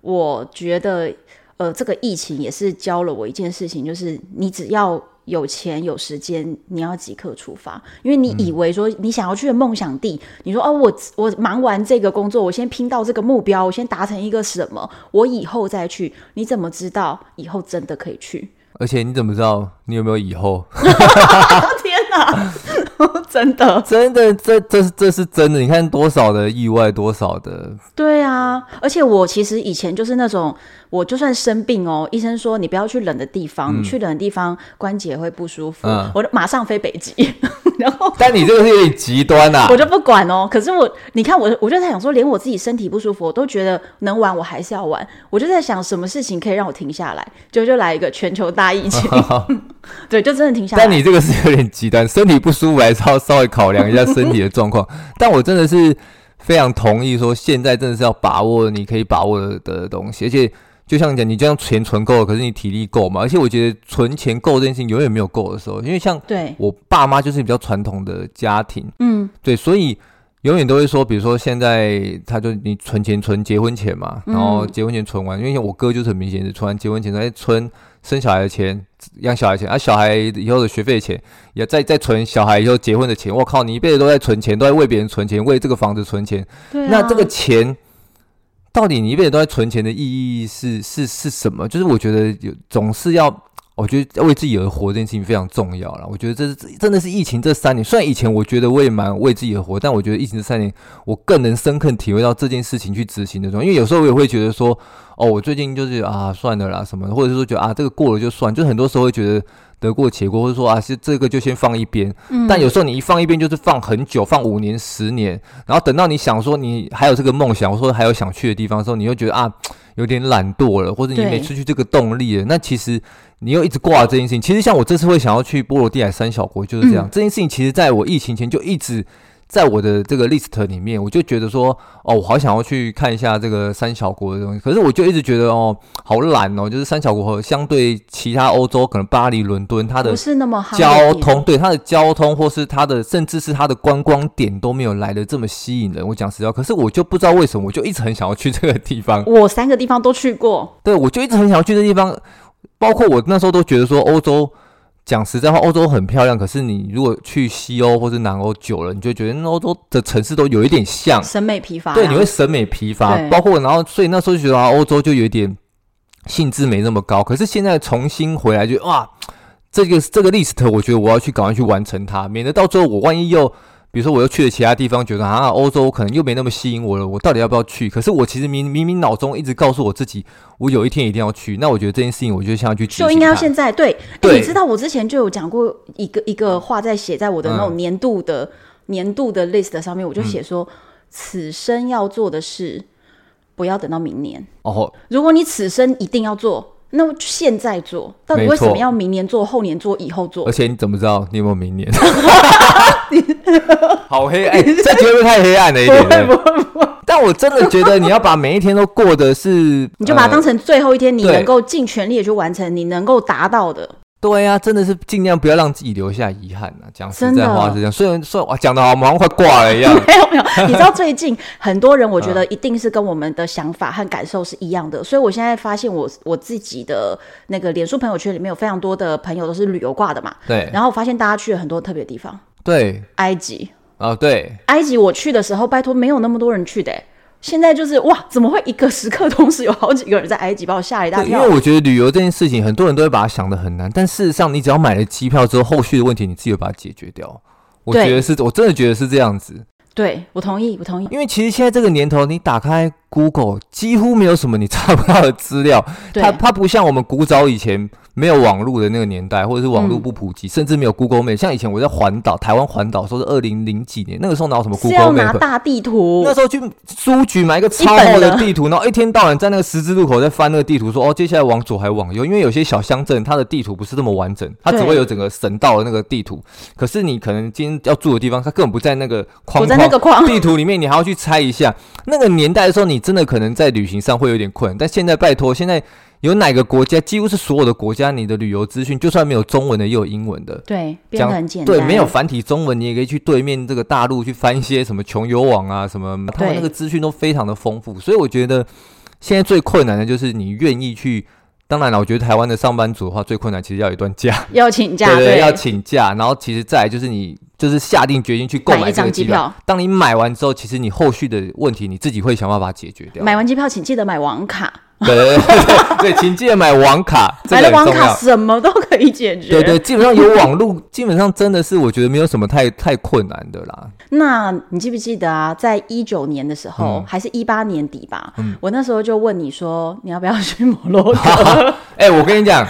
我觉得，呃，这个疫情也是教了我一件事情，就是你只要有钱有时间，你要即刻出发，因为你以为说你想要去的梦想地，你说哦，我我忙完这个工作，我先拼到这个目标，我先达成一个什么，我以后再去，你怎么知道以后真的可以去？而且你怎么知道你有没有以后？天哪！真的，真的，这这是这是真的。你看多少的意外，多少的。对啊，而且我其实以前就是那种，我就算生病哦，医生说你不要去冷的地方，嗯、你去冷的地方关节会不舒服，嗯、我就马上飞北极。然后，但你这个是有点极端呐、啊，我就不管哦。可是我，你看我，我就在想说，连我自己身体不舒服，我都觉得能玩，我还是要玩。我就在想，什么事情可以让我停下来？就就来一个全球大疫情，对，就真的停下来。但你这个是有点极端，身体不舒服还是要稍微考量一下身体的状况。但我真的是非常同意说，现在真的是要把握你可以把握的东西，而且。就像你讲，你这样钱存够了，可是你体力够嘛？而且我觉得存钱够这件事情永远没有够的时候，因为像对我爸妈就是比较传统的家庭，嗯，对，所以永远都会说，比如说现在他就你存钱存结婚钱嘛，然后结婚钱存完，嗯、因为像我哥就是很明显的存完结婚钱再存生小孩的钱、养小孩钱，啊，小孩以后的学费钱也再再存小孩以后结婚的钱。我靠，你一辈子都在存钱，都在为别人存钱，为这个房子存钱，那这个钱。到底你一辈子都在存钱的意义是是是什么？就是我觉得有总是要，我觉得为自己而活这件事情非常重要了。我觉得这是真的是疫情这三年，虽然以前我觉得我也蛮为自己而活，但我觉得疫情这三年，我更能深刻体会到这件事情去执行的时候。因为有时候我也会觉得说，哦，我最近就是啊，算了啦什么，或者是说觉得啊，这个过了就算，就很多时候会觉得。得过且过，或者说啊，是这个就先放一边。嗯，但有时候你一放一边，就是放很久，放五年、十年，然后等到你想说你还有这个梦想，或者说还有想去的地方的时候，你又觉得啊，有点懒惰了，或者你没失去这个动力了。那其实你又一直挂这件事情。其实像我这次会想要去波罗的海三小国，就是这样。嗯，这件事情其实在我疫情前就一直。在我的这个 list 里面，我就觉得说，哦，我好想要去看一下这个三小国的东西。可是我就一直觉得，哦，好懒哦，就是三小国和相对其他欧洲，可能巴黎、伦敦，它的不是那么交通，对它的交通，或是它的，甚至是它的观光点都没有来的这么吸引人。我讲实话，可是我就不知道为什么，我就一直很想要去这个地方。我三个地方都去过，对，我就一直很想要去这地方，包括我那时候都觉得说欧洲。讲实在话，欧洲很漂亮，可是你如果去西欧或是南欧久了，你就觉得欧洲的城市都有一点像审美疲乏。对，你会审美疲乏，包括然后，所以那时候就觉得欧洲就有一点兴致没那么高。可是现在重新回来就，就哇，这个这个 list，我觉得我要去赶快去完成它，免得到最后我万一又。比如说，我又去了其他地方，觉得啊，欧洲可能又没那么吸引我了，我到底要不要去？可是我其实明明明脑中一直告诉我自己，我有一天一定要去。那我觉得这件事情，我就想要去。就应该要现在对。对、欸，你知道我之前就有讲过一个一个话，在写在我的那种年度的、嗯、年度的 list 上面，我就写说，嗯、此生要做的事，不要等到明年。哦，如果你此生一定要做。那么现在做，到底为什么要明年做、后年做、以后做？而且你怎么知道你有没有明年？好黑暗，这绝对太黑暗了一点。但我真的觉得你要把每一天都过得是，你就把它当成最后一天，你能够尽全力的去完成，你能够达到的。对呀、啊，真的是尽量不要让自己留下遗憾呐。讲实在话是这样，虽然说哇，讲的好像快挂了一样。没有没有，你知道最近很多人，我觉得 一定是跟我们的想法和感受是一样的。嗯、所以我现在发现我，我我自己的那个脸书朋友圈里面有非常多的朋友都是旅游挂的嘛。对。然后我发现大家去了很多特别地方。对。埃及。哦，对。埃及我去的时候，拜托没有那么多人去的。现在就是哇，怎么会一个时刻同时有好几个人在埃及，把我吓一大跳。因为我觉得旅游这件事情，很多人都会把它想的很难，但事实上，你只要买了机票之后，后续的问题你自己会把它解决掉。我觉得是，我真的觉得是这样子。对，我同意，我同意。因为其实现在这个年头，你打开 Google，几乎没有什么你查不到的资料。它它不像我们古早以前没有网络的那个年代，或者是网络不普及，嗯、甚至没有 Google Map。像以前我在环岛，台湾环岛说是二零零几年，那个时候哪有什么 Google Map？大地图。那时候去书局买一个超厚的地图，然后一天到晚在那个十字路口在翻那个地图，说哦，接下来往左还往右，因为有些小乡镇它的地图不是这么完整，它只会有整个省道的那个地图。可是你可能今天要住的地方，它根本不在那个框框地图里面，你还要去猜一下。那个年代的时候，你真的可能在旅行上会有点困难，但现在拜托，现在有哪个国家，几乎是所有的国家，你的旅游资讯就算没有中文的，也有英文的。对，变得很简单。对，没有繁体中文，你也可以去对面这个大陆去翻一些什么穷游网啊，什么他们那个资讯都非常的丰富。所以我觉得现在最困难的就是你愿意去。当然了，我觉得台湾的上班族的话，最困难其实要有一段假，要请假，对对，对，要请假。然后其实再来就是你就是下定决心去购买一张机票。当你买完之后，其实你后续的问题你自己会想办法解决掉。买完机票，请记得买网卡。对对对对，请记得买网卡，买了网卡什么都可以解决。对对，基本上有网络，基本上真的是我觉得没有什么太太困难的啦。那你记不记得啊？在一九年的时候，嗯、还是一八年底吧？嗯、我那时候就问你说，你要不要去摩洛哥？哎、欸，我跟你讲，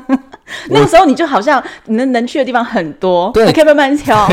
那个时候你就好像能能去的地方很多，对，你可以慢慢挑。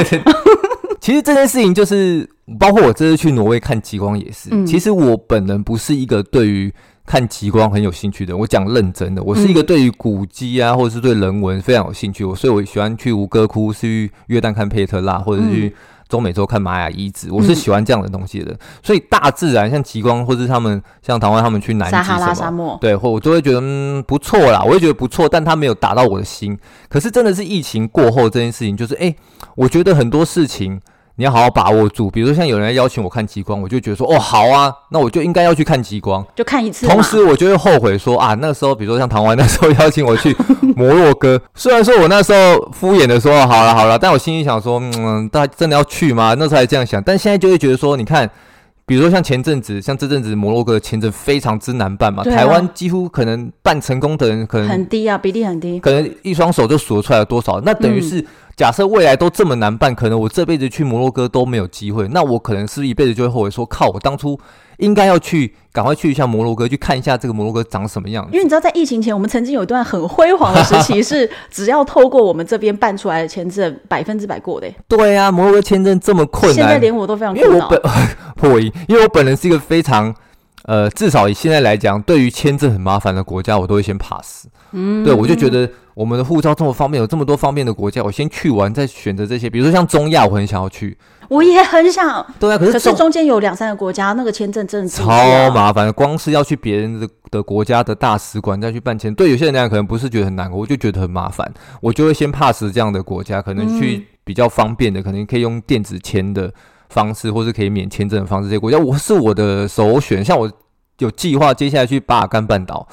其实这件事情就是，包括我这次去挪威看极光也是。嗯、其实我本人不是一个对于看极光很有兴趣的人，我讲认真的，我是一个对于古迹啊，或者是对人文非常有兴趣，我所以我喜欢去吴哥窟，去约旦看佩特拉，或者是去中美洲看玛雅遗址，我是喜欢这样的东西的。嗯、所以大自然像极光，或者是他们像台湾他们去南极什么，沙漠，对，或我都会觉得嗯不错啦，我会觉得不错，但它没有打到我的心。可是真的是疫情过后这件事情，就是哎、欸，我觉得很多事情。你要好好把握住，比如说像有人邀请我看极光，我就觉得说哦好啊，那我就应该要去看极光，就看一次。同时我就会后悔说啊，那时候比如说像唐湾那时候邀请我去摩洛哥，虽然说我那时候敷衍的说好了好了，但我心里想说，嗯，大家真的要去吗？那时候还这样想，但现在就会觉得说，你看，比如说像前阵子，像这阵子摩洛哥的签证非常之难办嘛，啊、台湾几乎可能办成功的人可能很低啊，比例很低，可能一双手就数出来了多少，那等于是。嗯假设未来都这么难办，可能我这辈子去摩洛哥都没有机会，那我可能是一辈子就会后悔说，靠，我当初应该要去，赶快去一下摩洛哥，去看一下这个摩洛哥长什么样子。因为你知道，在疫情前，我们曾经有一段很辉煌的时期，是只要透过我们这边办出来的签证，百分之百过的。对啊，摩洛哥签证这么困难，现在连我都非常困扰。破音，因为我本人是一个非常。呃，至少以现在来讲，对于签证很麻烦的国家，我都会先 pass。嗯，对，我就觉得我们的护照这么方便，有这么多方便的国家，我先去完再选择这些。比如说像中亚，我很想要去。我也很想。对啊，可是可是中间有两三个国家，那个签证真的超麻烦，光是要去别人的的国家的大使馆再去办签，对有些人来讲可能不是觉得很难，我就觉得很麻烦，我就会先 pass 这样的国家，可能去比较方便的，嗯、可能可以用电子签的。方式，或是可以免签证的方式，这些国家我是我的首选。像我有计划接下来去巴尔干半岛，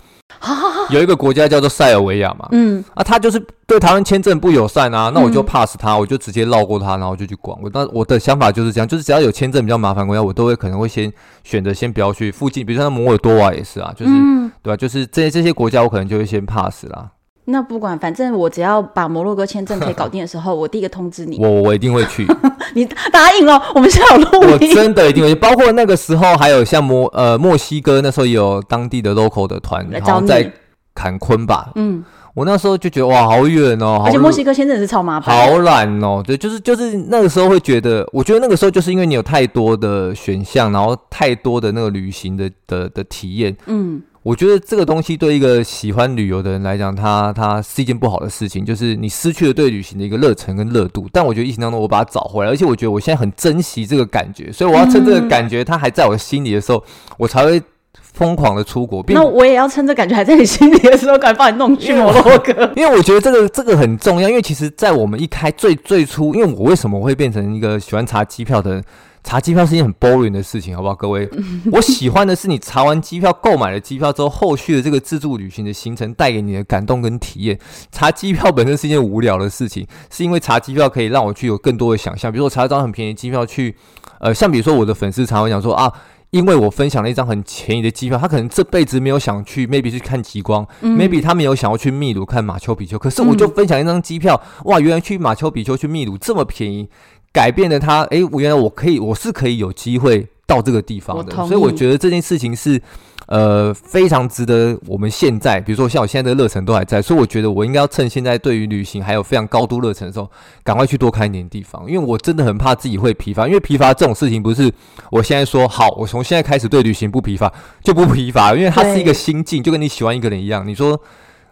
有一个国家叫做塞尔维亚嘛，嗯，啊，他就是对台湾签证不友善啊，那我就 pass 他，我就直接绕过他，然后就去逛。我那我的想法就是这样，就是只要有签证比较麻烦国家，我都会可能会先选择先不要去附近，比如说摩尔多瓦也是啊，就是、嗯、对吧、啊？就是这些这些国家，我可能就会先 pass 啦。那不管，反正我只要把摩洛哥签证可以搞定的时候，我第一个通知你。我我一定会去。你答应哦，我们现在有录音。我真的一定会去，包括那个时候还有像墨呃墨西哥那时候也有当地的 local 的团，然后在坎昆吧。嗯，我那时候就觉得哇，好远哦，而且墨西哥签证是超麻烦，好懒哦。对，就是就是那个时候会觉得，我觉得那个时候就是因为你有太多的选项，然后太多的那个旅行的的的体验。嗯。我觉得这个东西对一个喜欢旅游的人来讲，它它是一件不好的事情，就是你失去了对旅行的一个热忱跟热度。但我觉得疫情当中，我把它找回来，而且我觉得我现在很珍惜这个感觉，所以我要趁这个感觉它还在我的心里的时候，我才会疯狂的出国。那我也要趁这感觉还在你心里的时候，赶快把你弄去摩洛哥。因为我觉得这个这个很重要，因为其实，在我们一开最最初，因为我为什么会变成一个喜欢查机票的人？查机票是一件很 boring 的事情，好不好，各位？我喜欢的是你查完机票、购买了机票之后，后续的这个自助旅行的行程带给你的感动跟体验。查机票本身是一件无聊的事情，是因为查机票可以让我去有更多的想象。比如说，我查一张很便宜的机票去，呃，像比如说我的粉丝常会讲说啊，因为我分享了一张很便宜的机票，他可能这辈子没有想去，maybe 去看极光、嗯、，maybe 他没有想要去秘鲁看马丘比丘，可是我就分享一张机票，嗯、哇，原来去马丘比丘、去秘鲁这么便宜。改变了他，诶，我原来我可以，我是可以有机会到这个地方的。所以我觉得这件事情是。呃，非常值得我们现在，比如说像我现在的热忱都还在，所以我觉得我应该要趁现在对于旅行还有非常高度热忱的时候，赶快去多看一点地方，因为我真的很怕自己会疲乏，因为疲乏这种事情不是我现在说好，我从现在开始对旅行不疲乏就不疲乏，因为它是一个心境，就跟你喜欢一个人一样，你说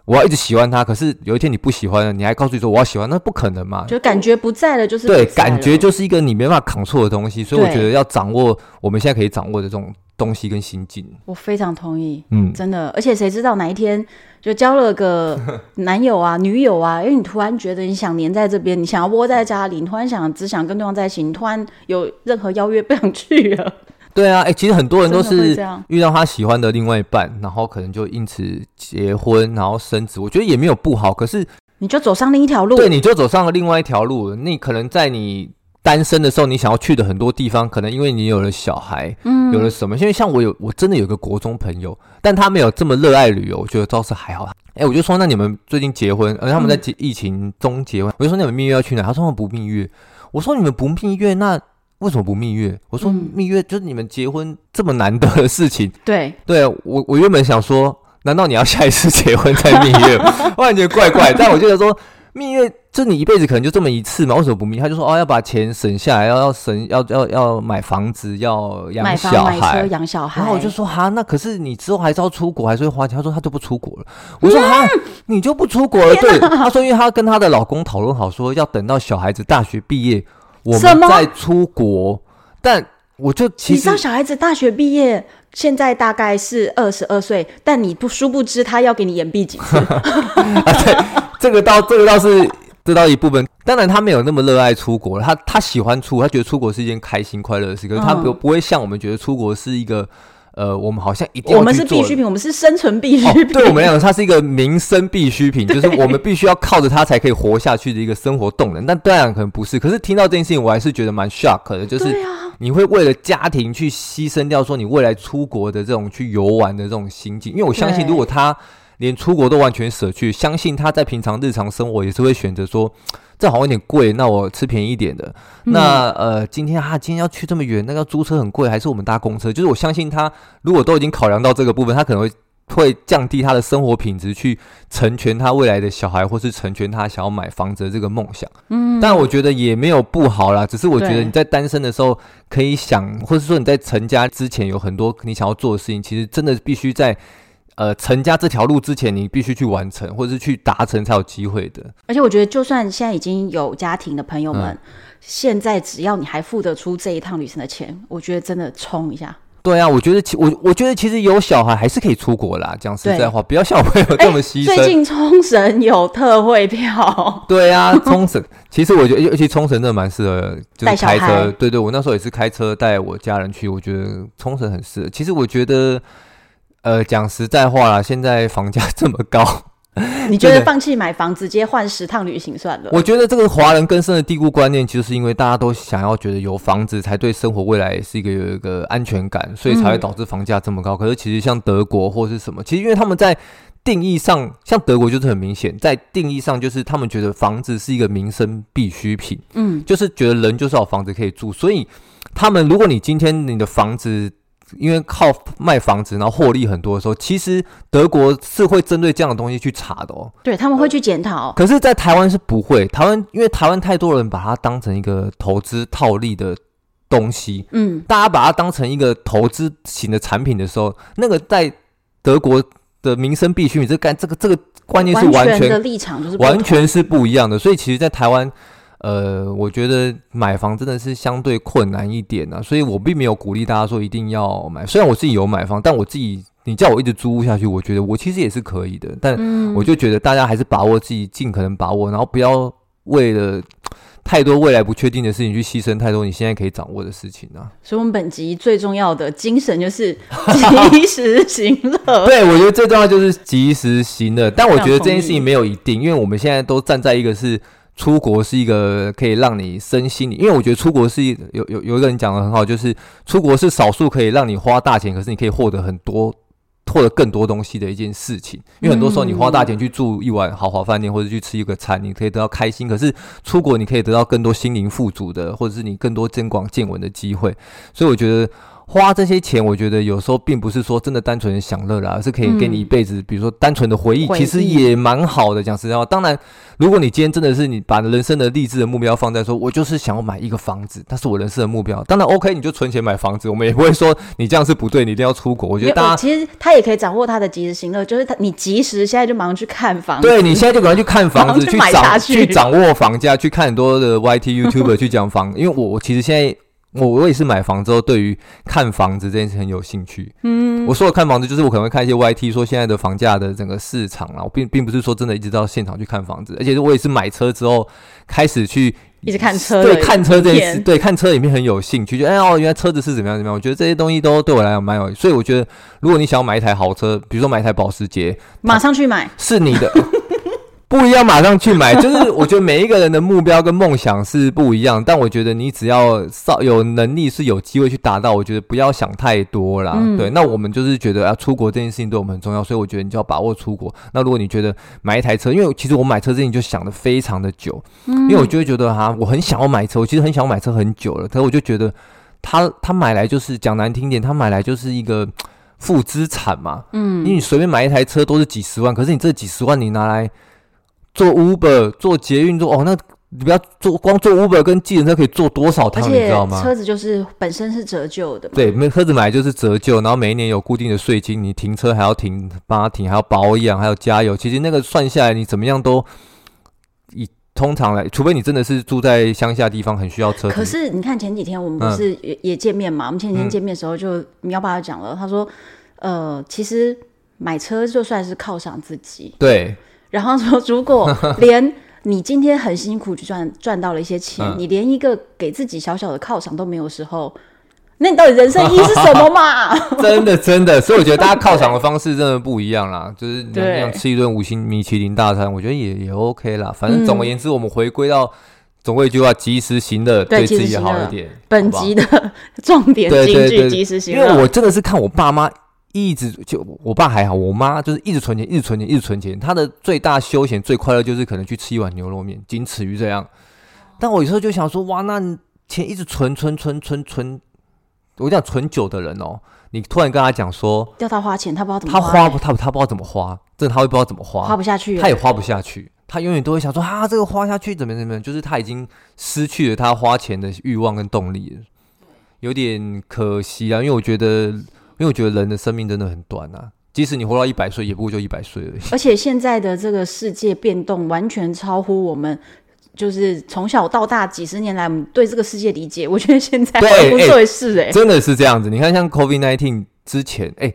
我要一直喜欢他，可是有一天你不喜欢了，你还告诉你说我要喜欢，那不可能嘛？就感觉不在了，就是对，感觉就是一个你没办法 control 的东西，所以我觉得要掌握我们现在可以掌握的这种。东西跟心境，我非常同意。嗯，真的，而且谁知道哪一天就交了个 男友啊、女友啊？因为你突然觉得你想黏在这边，你想要窝在家里，你突然想只想跟对方在一起，你突然有任何邀约不想去了。对啊，哎、欸，其实很多人都是遇到他喜欢的另外一半，然后可能就因此结婚，然后生子。我觉得也没有不好，可是你就走上另一条路，对，你就走上了另外一条路。你可能在你。单身的时候，你想要去的很多地方，可能因为你有了小孩，嗯，有了什么？因为像我有，我真的有个国中朋友，但他没有这么热爱旅游，我觉得倒是还好。哎、欸，我就说，那你们最近结婚，而他们在疫情中结婚，嗯、我就说你们蜜月要去哪？他说他们不蜜月。我说你们不蜜月，那为什么不蜜月？我说蜜月就是你们结婚这么难得的事情。对，对我我原本想说，难道你要下一次结婚再蜜月？我感觉怪怪，但我觉得说。蜜月就你一辈子可能就这么一次嘛？为什么不蜜？他就说哦，要把钱省下来，要要省，要要要买房子，要养小孩，买车养小孩。然后我就说哈，那可是你之后还是要出国，还是会花钱。他说他就不出国了。我说哈，你就不出国了？对，他说因为他跟他的老公讨论好，说要等到小孩子大学毕业，我们在出国。但我就其实你知道小孩子大学毕业现在大概是二十二岁，但你不殊不知他要给你延毕几次。啊，对。这个倒，这个倒是这倒一部分。当然，他没有那么热爱出国了。他他喜欢出，他觉得出国是一件开心快乐的事。可是他不不会像我们觉得出国是一个，呃，我们好像一定要我们是必需品，我们是生存必需品。哦、对我们来讲，它是一个民生必需品，就是我们必须要靠着它才可以活下去的一个生活动能。但当然可能不是。可是听到这件事情，我还是觉得蛮 shock 的，就是你会为了家庭去牺牲掉说你未来出国的这种去游玩的这种心境。因为我相信，如果他。连出国都完全舍去，相信他在平常日常生活也是会选择说，这好像有点贵，那我吃便宜一点的。嗯、那呃，今天啊，今天要去这么远，那个租车很贵，还是我们搭公车？就是我相信他，如果都已经考量到这个部分，他可能会会降低他的生活品质，去成全他未来的小孩，或是成全他想要买房子的这个梦想。嗯，但我觉得也没有不好啦，只是我觉得你在单身的时候可以想，或是说你在成家之前有很多你想要做的事情，其实真的必须在。呃，成家这条路之前，你必须去完成，或者是去达成才有机会的。而且我觉得，就算现在已经有家庭的朋友们，嗯、现在只要你还付得出这一趟旅程的钱，我觉得真的冲一下。对啊，我觉得其我我觉得其实有小孩还是可以出国啦。讲实在话，不要像我朋友这么牺牲。最近冲绳有特惠票。对啊，冲绳其实我觉得，尤其冲绳真的蛮适合，就是开车。对对，我那时候也是开车带我家人去，我觉得冲绳很适合。其实我觉得。呃，讲实在话啦，现在房价 这么高，你觉得放弃买房，直接换十趟旅行算了？我觉得这个华人根深的蒂固观念，就是因为大家都想要觉得有房子才对生活未来是一个有一个安全感，所以才会导致房价这么高。嗯、可是其实像德国或是什么，其实因为他们在定义上，像德国就是很明显，在定义上就是他们觉得房子是一个民生必需品，嗯，就是觉得人就是要房子可以住，所以他们如果你今天你的房子。因为靠卖房子然后获利很多的时候，其实德国是会针对这样的东西去查的哦。对，他们会去检讨。可是，在台湾是不会。台湾因为台湾太多人把它当成一个投资套利的东西，嗯，大家把它当成一个投资型的产品的时候，那个在德国的民生必需品，这干这个这个观念是完全，完全的立场就是完全是不一样的。所以，其实，在台湾。呃，我觉得买房真的是相对困难一点啊，所以我并没有鼓励大家说一定要买。虽然我自己有买房，但我自己你叫我一直租下去，我觉得我其实也是可以的。但我就觉得大家还是把握自己尽可能把握，然后不要为了太多未来不确定的事情去牺牲太多你现在可以掌握的事情啊。所以，我们本集最重要的精神就是 及时行乐。对，我觉得最重要就是及时行乐。但我觉得这件事情没有一定，因为我们现在都站在一个是。出国是一个可以让你身心，因为我觉得出国是有有有一个人讲的很好，就是出国是少数可以让你花大钱，可是你可以获得很多、获得更多东西的一件事情。因为很多时候你花大钱去住一晚豪华饭店，或者去吃一个餐，你可以得到开心，可是出国你可以得到更多心灵富足的，或者是你更多增广见闻的机会。所以我觉得花这些钱，我觉得有时候并不是说真的单纯的享乐啦，而是可以给你一辈子，嗯、比如说单纯的回忆，其实也蛮好的。讲实在话，当然，如果你今天真的是你把人生的励志的目标放在说，我就是想要买一个房子，那是我人生的目标。当然，OK，你就存钱买房子，我们也不会说你这样是不对，你一定要出国。我觉得大家 其实他也可以掌握他的及时行乐，就是他你及时现在就马上去看房子，对，你现在就赶快去看房子，去掌去掌握房价，去看很多的 YT YouTuber 去讲房，因为我我其实现在。我我也是买房之后，对于看房子这件事很有兴趣。嗯，我说的看房子，就是我可能会看一些 YT 说现在的房价的整个市场啊，我并并不是说真的一直到现场去看房子，而且我也是买车之后开始去一直看车，对看车这件事，对看车里面很有兴趣，就哎哦，原来车子是怎么样怎么样。我觉得这些东西都对我来讲蛮有，所以我觉得如果你想要买一台豪车，比如说买一台保时捷，马上去买，是你的。不一样，马上去买。就是我觉得每一个人的目标跟梦想是不一样，但我觉得你只要稍有能力是有机会去达到。我觉得不要想太多啦。嗯、对，那我们就是觉得要出国这件事情对我们很重要，所以我觉得你就要把握出国。那如果你觉得买一台车，因为其实我买车这件事情就想的非常的久，因为我就会觉得哈，我很想要买车，我其实很想要买车很久了。可是我就觉得他他买来就是讲难听点，他买来就是一个负资产嘛。嗯，因为你随便买一台车都是几十万，可是你这几十万你拿来。坐 Uber、坐捷运、坐哦，那你不要坐，光坐 Uber 跟计程车可以坐多少趟，你知道吗？车子就是本身是折旧的，对，没车子买就是折旧，然后每一年有固定的税金，你停车还要停，帮他停，还要保养，还要加油。其实那个算下来，你怎么样都以通常来，除非你真的是住在乡下地方，很需要车。可是你看前几天我们不是也、嗯、也见面嘛？我们前几天见面的时候就苗爸爸讲了，他说，呃，其实买车就算是犒赏自己，对。然后说，如果 连你今天很辛苦去赚赚到了一些钱，嗯、你连一个给自己小小的犒赏都没有时候，那你到底人生意义是什么嘛？真的真的，所以我觉得大家犒赏的方式真的不一样啦。就是你想吃一顿五星米其林大餐，我觉得也也 OK 啦。反正总而言之，我们回归到总归一句话：及时行乐，对自己好一点。本集的 重点金句：及时行乐。因为我真的是看我爸妈。一直就我爸还好，我妈就是一直存钱，一直存钱，一直存钱。她的最大休闲、最快乐就是可能去吃一碗牛肉面，仅此于这样。但我有时候就想说，哇，那钱一直存存存存存，我讲存久的人哦，你突然跟他讲说叫他花钱，他不知道怎么花，他花不他他不知道怎么花，真的他会不知道怎么花，花不下去，他也花不下去，他永远都会想说啊，这个花下去怎么怎么样，就是他已经失去了他花钱的欲望跟动力了，有点可惜啊，因为我觉得。因为我觉得人的生命真的很短啊，即使你活到一百岁，也不过就一百岁而已。而且现在的这个世界变动完全超乎我们，就是从小到大几十年来我们对这个世界理解。我觉得现在不对是哎，真的是这样子。你看，像 COVID nineteen 之前，哎，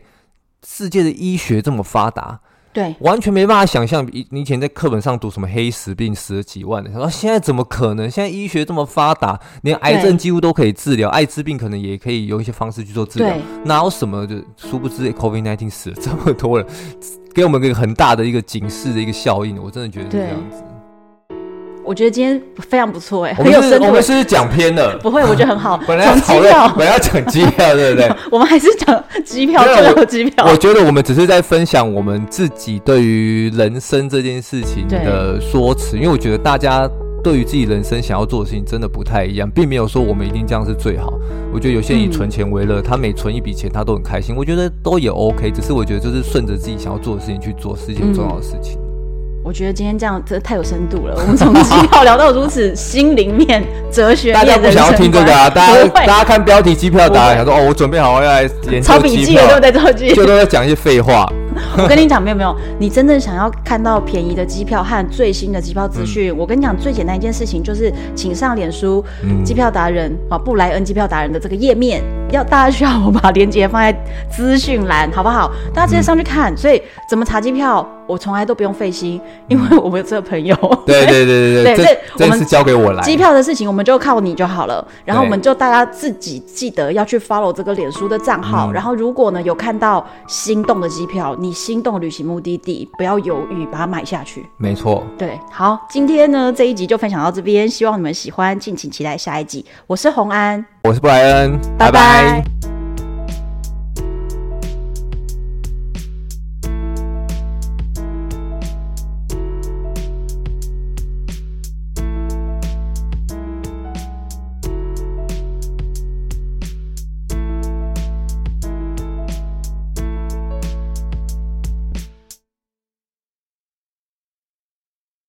世界的医学这么发达。对，完全没办法想象，以你以前在课本上读什么黑死病死了几万的，他说现在怎么可能？现在医学这么发达，连癌症几乎都可以治疗，艾滋病可能也可以有一些方式去做治疗，哪有什么就殊不知 COVID nineteen 死了这么多人，给我们一个很大的一个警示的一个效应，我真的觉得是这样子。我觉得今天非常不错哎，很有深度。我们是讲偏了，不会，我觉得很好。本来要讨论，本来要讲机票，对不对？我们还是讲机票，最后机票。我觉得我们只是在分享我们自己对于人生这件事情的说辞，因为我觉得大家对于自己人生想要做的事情真的不太一样，并没有说我们一定这样是最好。我觉得有些人以存钱为乐，他每存一笔钱，他都很开心。我觉得都也 OK，只是我觉得就是顺着自己想要做的事情去做，是一件重要的事情。我觉得今天这样真的太有深度了。我们从机票聊到如此心灵面、哲学面，大家不想要听这个啊？大家大家看标题机票答案，想说哦，我准备好要来研究抄笔记了，对不对？抄记就都在讲一些废话。我跟你讲，没有没有，你真正想要看到便宜的机票和最新的机票资讯，嗯、我跟你讲，最简单一件事情就是，请上脸书机票达人啊，布莱恩机票达人的这个页面，要大家需要我把链接放在资讯栏，好不好？大家直接上去看。嗯、所以怎么查机票？我从来都不用费心，因为我们有这个朋友。对对对对这这次交给我来。机票的事情我们就靠你就好了。然后我们就大家自己记得要去 follow 这个脸书的账号。然后如果呢有看到心动的机票，你心动旅行目的地，不要犹豫，把它买下去。没错。对，好，今天呢这一集就分享到这边，希望你们喜欢，敬请期待下一集。我是洪安，我是布莱恩，拜拜。拜拜。